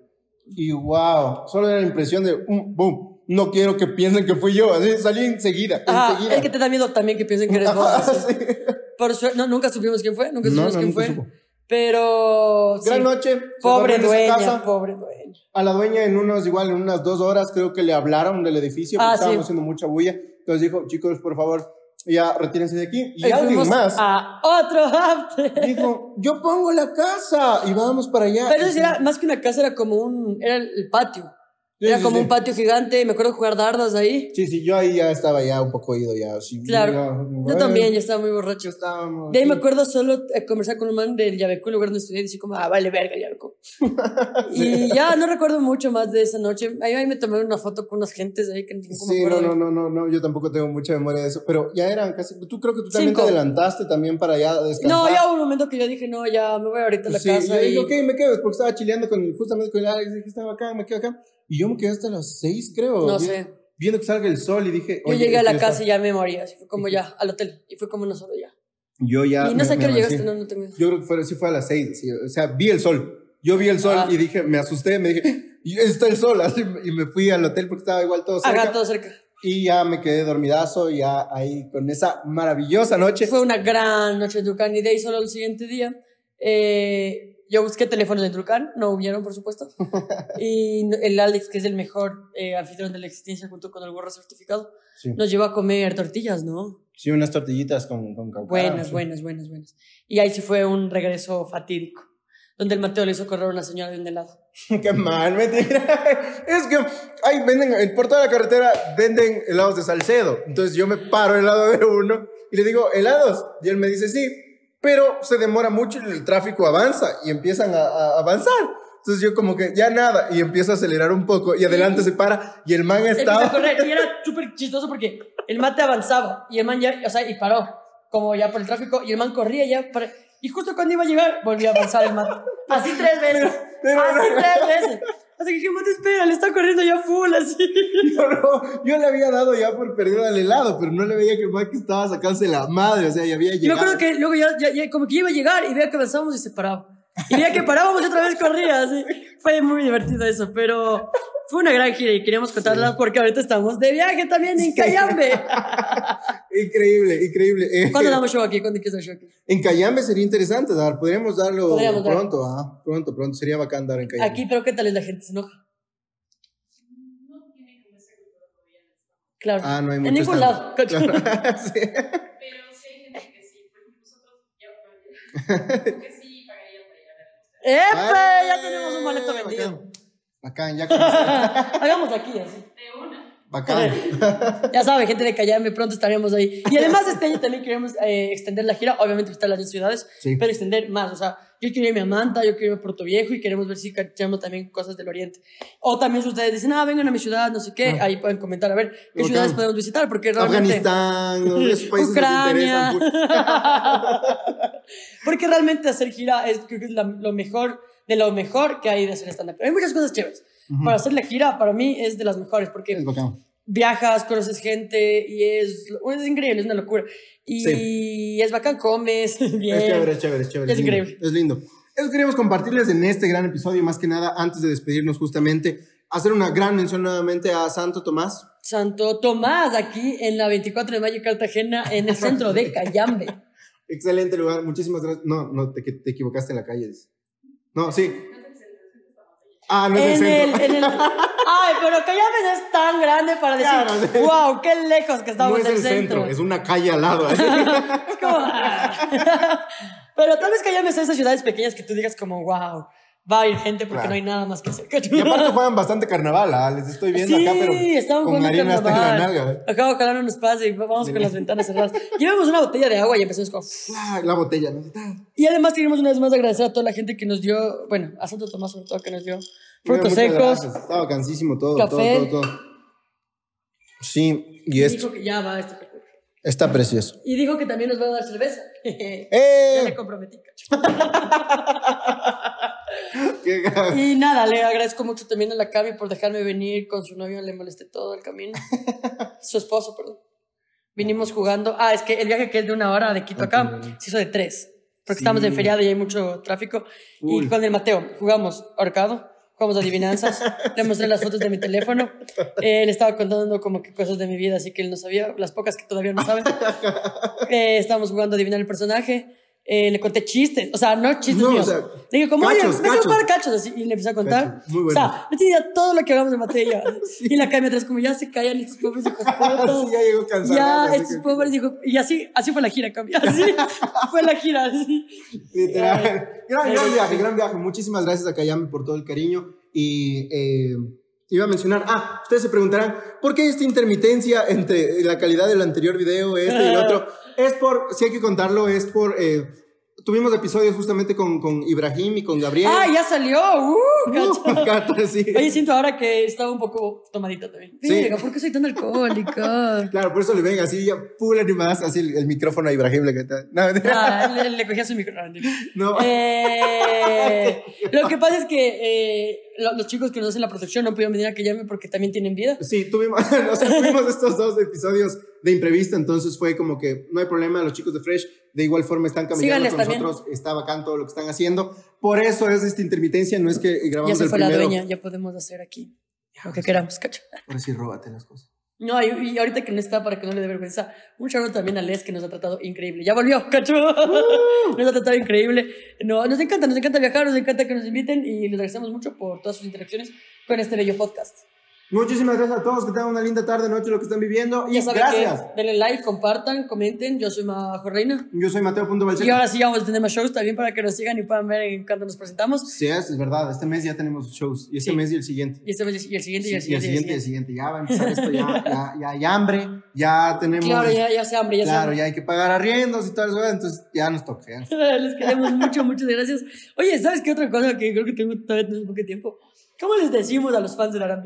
Y wow, solo era la impresión de, um, boom, no quiero que piensen que fui yo, así salí enseguida, Ajá, enseguida. Es que te da miedo también que piensen que eres vos. Ah, sí. Por suerte, no, nunca supimos quién fue, nunca supimos no, quién nunca fue. supo. Pero. Gran sí. noche. Pobre dueña, casa. pobre dueña. A la dueña en unos, igual, en unas dos horas, creo que le hablaron del edificio porque Ah, estábamos sí. haciendo mucha bulla. Entonces dijo, chicos, por favor, ya retírense de aquí. Y Y alguien más a otro after. dijo, yo pongo la casa y vamos para allá. Pero era, más que una casa, era como un. Era el patio. Era sí, como sí. un patio gigante. Me acuerdo jugar dardas ahí. Sí, sí, yo ahí ya estaba ya un poco ido ya. Así, Claro. Yo bueno, también, ya estaba muy borracho. Estábamos. De ahí me sí. acuerdo solo eh, conversar con un man del Yabecu, el lugar donde estudié, y decir como, ah, vale, verga, Yabecu. Y ya no recuerdo mucho más de esa noche. Ahí, ahí me tomé una foto con unas gentes ahí que me Sí, no, no, no, no, no, yo tampoco tengo mucha memoria de eso, pero ya eran casi, tú creo que tú también Cinco. te adelantaste también para ya descansar. No, ya hubo un momento que yo dije, no, ya me voy ahorita a la casa. yo y... dije, ok, me quedo, porque estaba chileando con, justamente con el Alex, dije, estaba acá, me quedo acá, y yo me quedé hasta las seis, creo. No vi- sé. Viendo que salga el sol y dije, Yo llegué a la casa y ya me moría. Así fue como ya, al hotel. Y fue como sola ya. Yo ya. y no me- sé a qué hora llegaste, no, no tengo. Yo creo que fue, sí fue a las seis, así, o sea, vi el sol. Yo vi el sol Ah. y dije, me asusté, me dije, está el sol, así, y me fui al hotel porque estaba igual todo cerca. Todo cerca. Y ya me quedé dormidazo, ya ahí con esa maravillosa noche. Fue una gran noche en Tulcán y de ahí solo el siguiente día. eh, yo busqué teléfonos en Tulcán, no hubieron, por supuesto. y el Alex, que es el mejor eh, anfitrión de la existencia, junto con el gorro certificado, Sí, nos llevó a comer tortillas, ¿no? sí unas tortillitas con, con caucara, Buenas, sí. buenas, buenas, buenas. Y ahí sí fue un regreso fatídico, donde el Mateo le hizo correr a una señora de un helado. Qué mal, mentira. Es que ahí venden, por toda la carretera venden helados de Salcedo. Entonces yo me paro al lado de uno y le digo, ¿helados? Y él me dice, sí, pero se demora mucho y el tráfico avanza y empiezan a, a avanzar. Entonces yo como que ya nada y empiezo a acelerar un poco y adelante se para y el man a estaba... correr y era súper chistoso porque el mate avanzaba y el man ya, o sea, y paró, como ya por el tráfico, y el man corría ya, para- y justo cuando iba a llegar, volvía a avanzar el mate. Así tres veces, Pero así no. tres veces. Así que dije, mate, espera, le está corriendo ya full, así. Yo, no, yo le había dado ya por perdido al helado, pero no le veía que que estaba sacándose la madre, o sea, ya había llegado. acuerdo que luego ya, ya, ya como que iba a llegar y veía que avanzábamos y se paraba. Y veía que parábamos y otra vez corría, así. Fue muy divertido eso, pero fue una gran gira y queríamos contarla porque ahorita estamos de viaje también en Cayambe. Increíble, increíble. ¿Cuándo damos show aquí? ¿Cuándo quieres dar show aquí? En Cayambe sería interesante dar, podríamos darlo Podríamos dar. pronto, ah, pronto, pronto, sería bacán dar en Cayambe. Aquí, pero ¿qué tal es la gente? ¿Se enoja? Claro. Ah, no hay en mucho ningún lado. Claro, sí. Pero sí hay gente que sí, por ejemplo, nosotros ya que sí para ir a ver. ¡Epe! Ah, Ya tenemos un boleto vendido. Bacán, bacán ya conocí. Hagamos aquí así. Bacán. Ya saben, gente de Cayambe, pronto estaremos ahí. Y además este año también queremos eh, extender la gira, obviamente está en las 10 ciudades, Sí. pero extender más. O sea, yo quiero irme a Manta, yo quiero irme a Puerto Viejo y queremos ver si cachamos también cosas del Oriente. O también si ustedes dicen, ah, vengan a mi ciudad, no sé qué, Ah. ahí pueden comentar a ver qué Bacán. ciudades podemos visitar, porque realmente... Afganistán, esos países Ucrania. Porque realmente hacer gira es, creo que es la- lo mejor de lo mejor que hay de hacer stand-up. Hay muchas cosas chéveres. Ujú. Para hacer la gira, para mí es de las mejores, porque Es viajas, conoces gente y es, es increíble, es una locura. Y es bacán, comes bien. Es chévere, es chévere, es chévere. Es lindo, increíble. Es lindo. Eso queríamos compartirles en este gran episodio, más que nada, antes de despedirnos justamente, hacer una gran mención nuevamente a Santo Tomás. Santo Tomás, aquí en la 24 de mayo, Cartagena, en el centro de Cayambe. Excelente lugar, muchísimas gracias. No, no, te, te equivocaste en la calle. No, sí. Ah, no es el En el, centro. en el- ay, pero no es tan grande para decir, Claro, sí. wow, qué lejos que No estamos es del el centro, centro. es una calle al lado. así. Es como, ah. pero tal vez Cayambe sea esas ciudades pequeñas que tú digas como, wow, va a ir gente porque Claro. no hay nada más que hacer. Y aparte juegan bastante carnaval, ah, les estoy viendo sí, acá, pero estamos con harina hasta en la nalga. ¿eh? Acá ojalá no nos pase y vamos con las ventanas cerradas. Llevamos una botella de agua y empezamos con... Ah, la botella, ¿no? Y además queremos una vez más agradecer a toda la gente que nos dio, bueno, a Santo Tomás sobre todo que nos dio frutos secos. gracias, Estaba cansísimo todo, Café. todo, todo, todo. Sí, y esto dijo que ya va este está precioso. Y dijo que también nos va a dar cerveza. ya ¡Eh! me comprometí, cacho. Y nada, le agradezco mucho también a la Cami por dejarme venir con su novio, le molesté todo el camino. su esposo, perdón. Vinimos jugando. Ah, es que el viaje que es de una hora de Quito a acá se hizo de tres. Porque Sí. estamos en feriado y hay mucho tráfico. Uy. Y con el Mateo jugamos ahorcado, jugamos adivinanzas. le mostré las fotos de mi teléfono. Eh, le estaba contando como que cosas de mi vida, así que él no sabía, las pocas que todavía no saben. Eh, estábamos jugando a adivinar el personaje. Eh, le conté chistes, o sea, no chistes No, o sea, le dije, como, cachos, oye, me cachos. un par de cachos así, y le empecé a contar. Cachos, muy O sea, no tenía todo lo que hagamos de materia. Y la calle atrás, como ya se callan estos pobres hijos. Sí, ya llegó cansado. Ya, estos que- pobres hijos. Y así, así fue la gira, Cami. Así fue la gira. Así. Literal. Gran, gran viaje, gran viaje. Muchísimas gracias a Cayame por todo el cariño. Y eh, iba a mencionar, ah, ustedes se preguntarán, ¿por qué esta intermitencia entre la calidad del anterior video, este y el otro? Es por, si hay que contarlo, es por... eh, tuvimos episodios justamente con, con Ibrahim y con Gabriel. Ah, ya salió. Uh, Uh, sí. Oye, siento ahora que estaba un poco tomadita también. Sí. Venga, ¿por qué soy tan alcohólica? Claro, por eso le ven así, ya, ni más, así el, el micrófono a Ibrahim. Le, no. Ah, le, le cogía su mentira. no. Eh, lo que pasa es que eh, lo- los chicos que nos hacen la producción no pudieron venir a que llame porque también tienen vida. Sí, tuvimos, o sea, tuvimos estos dos episodios de imprevisto, entonces fue como que no hay problema, los chicos de Fresh de igual forma están caminando Síganles con también. nosotros, está bacán todo lo que están haciendo, por eso es esta intermitencia, no es que Ya grabamos se el fue la primero, dueña, ya podemos hacer aquí lo que queramos, cacho. por decir, róbate las cosas. No, y, y ahorita que no está, para que no le dé vergüenza, un shout también a Les que nos ha tratado increíble. Ya volvió, cacho. Nos ha tratado increíble. No, nos encanta, nos encanta viajar, nos encanta que nos inviten y les agradecemos mucho por todas sus interacciones con este bello podcast. Muchísimas gracias a todos, que tengan una linda tarde, noche, lo que están viviendo, y gracias. que denle like, compartan, comenten. Yo soy Majo Reina. Yo soy Mateo Punto Y ahora sí vamos a tener más shows también para que nos sigan y puedan ver en cuando nos presentamos. Sí, es, es verdad, este mes ya tenemos shows, y este Sí. mes y el siguiente. Y, este, mes- y el siguiente, y el Sí, y el siguiente, y el siguiente, y el siguiente. ya va a empezar esto, ya, ya, ya hay hambre, ya tenemos... Claro, ya, ya se hambre, ya se Claro, hambre. ya hay que pagar arriendos y tal, entonces ya nos toca. Les queremos mucho, muchas gracias. Oye, ¿sabes qué otra cosa que creo que tengo todavía tenemos poco tiempo? ¿Cómo les decimos a los fans de la Aram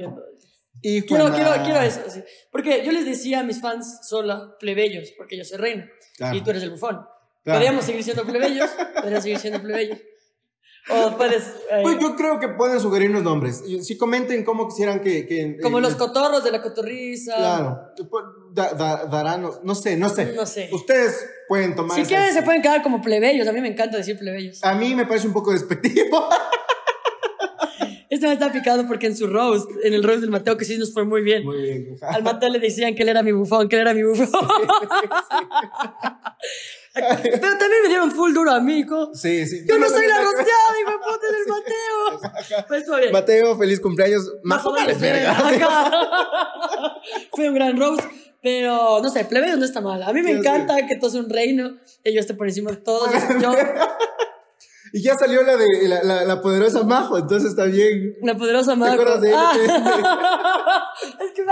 Hijo Quiero, quiero, quiero eso. sí. Porque yo les decía a mis fans sola, plebeyos, porque yo soy reina Claro. y tú eres el bufón. Claro. Podríamos seguir siendo plebeyos, podríamos seguir siendo plebeyos. O puedes. eh, Pues yo creo que pueden sugerirnos nombres. Y Si comenten cómo quisieran que. que- como eh, los cotorros de la cotorriza. Claro. Pues, da- da- darán, no sé, no sé. No sé. Ustedes pueden tomar. Si quieren, se pueden quedar como plebeyos. A mí me encanta decir plebeyos. A mí me parece un poco despectivo. Este me está picado porque en su roast, en el roast del Mateo, que sí nos fue muy bien. Muy bien. Al Mateo le decían que él era mi bufón, que él era mi bufón. Pero también me dieron full duro a mí. Sí, sí. Yo no soy la rosteada, y me puta del Mateo. Pues todo bien. Mateo, feliz cumpleaños. Majo, menos, verga. Fue un gran roast, pero no sé, plebeyos no está mal. A mí me encanta que todo sea un reino, que yo esté por encima de todos. Yo, Y ya salió la de la, la, la poderosa Majo, entonces está bien. la poderosa Mago. acuerdas de él? Ah. es que.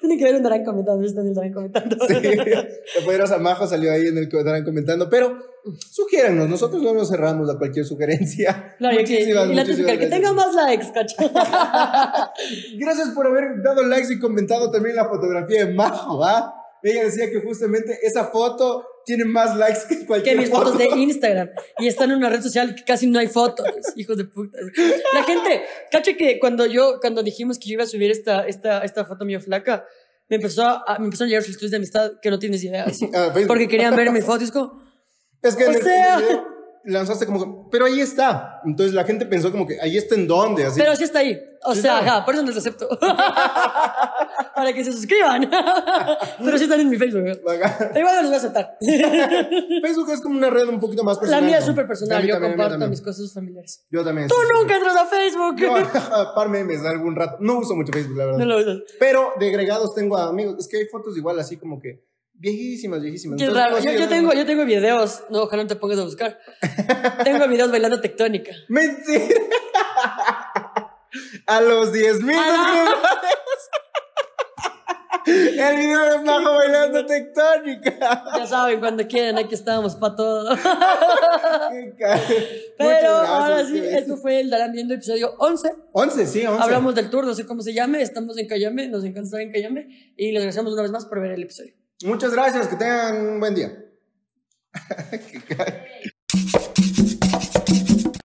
Tiene que ver un Darán comentando, está en el Darán comentando. Sí, la poderosa Majo salió ahí en el que estarán comentando, pero sugiéranos, nosotros no nos cerramos a cualquier sugerencia. Claro, que, y Muchísimas, la típica, muchísimas que tenga más likes, cacho. Gracias por haber dado likes y comentado también la fotografía de Majo, ¿ah? Ella decía que justamente esa foto tiene más likes que que cualquier mis foto. fotos de Instagram y están en una red social que casi no hay fotos, hijos de puta. La gente, caché que cuando yo, cuando dijimos que yo iba a subir esta, esta, esta foto mía flaca, me empezó a, me empezaron a llegar solicitudes de amistad que no tienes idea. Ah, porque querían ver mi foto y es como, Es que en O el- en sea- el video lanzaste como, pero ahí está. Entonces la gente pensó como que ahí está en dónde, así. pero sí está ahí. O Sí sea, ajá, por eso no les acepto. Para que se suscriban. pero sí están en mi Facebook. Igual no los voy a aceptar. Facebook es como una red un poquito más La personal. mía es súper La personal, yo también, la comparto mis cosas familiares. Yo también. Tú nunca entras a Facebook. Yo, par memes algún rato. No uso mucho Facebook, la verdad. No lo usas. Pero de agregados tengo a amigos. Es que hay fotos igual así como que viejísimas, viejísimas. Qué Entonces, raro. Yo, yo tengo, yo tengo videos. No, ojalá no te pongas a buscar. tengo videos bailando tectónica. Mentira. a los 10 mil Ah. El video de Majo bailando tectónica. Ya saben, cuando quieran, aquí estamos para todo. Pero ahora sí, qué esto fue el Darán Viendo episodio 11. 11, sí, 11. Hablamos del tour, no sé cómo se llame. Estamos en Cayambe, nos encanta estar en Cayambe. Y les agradecemos una vez más por ver el episodio. Muchas gracias, que tengan un buen día.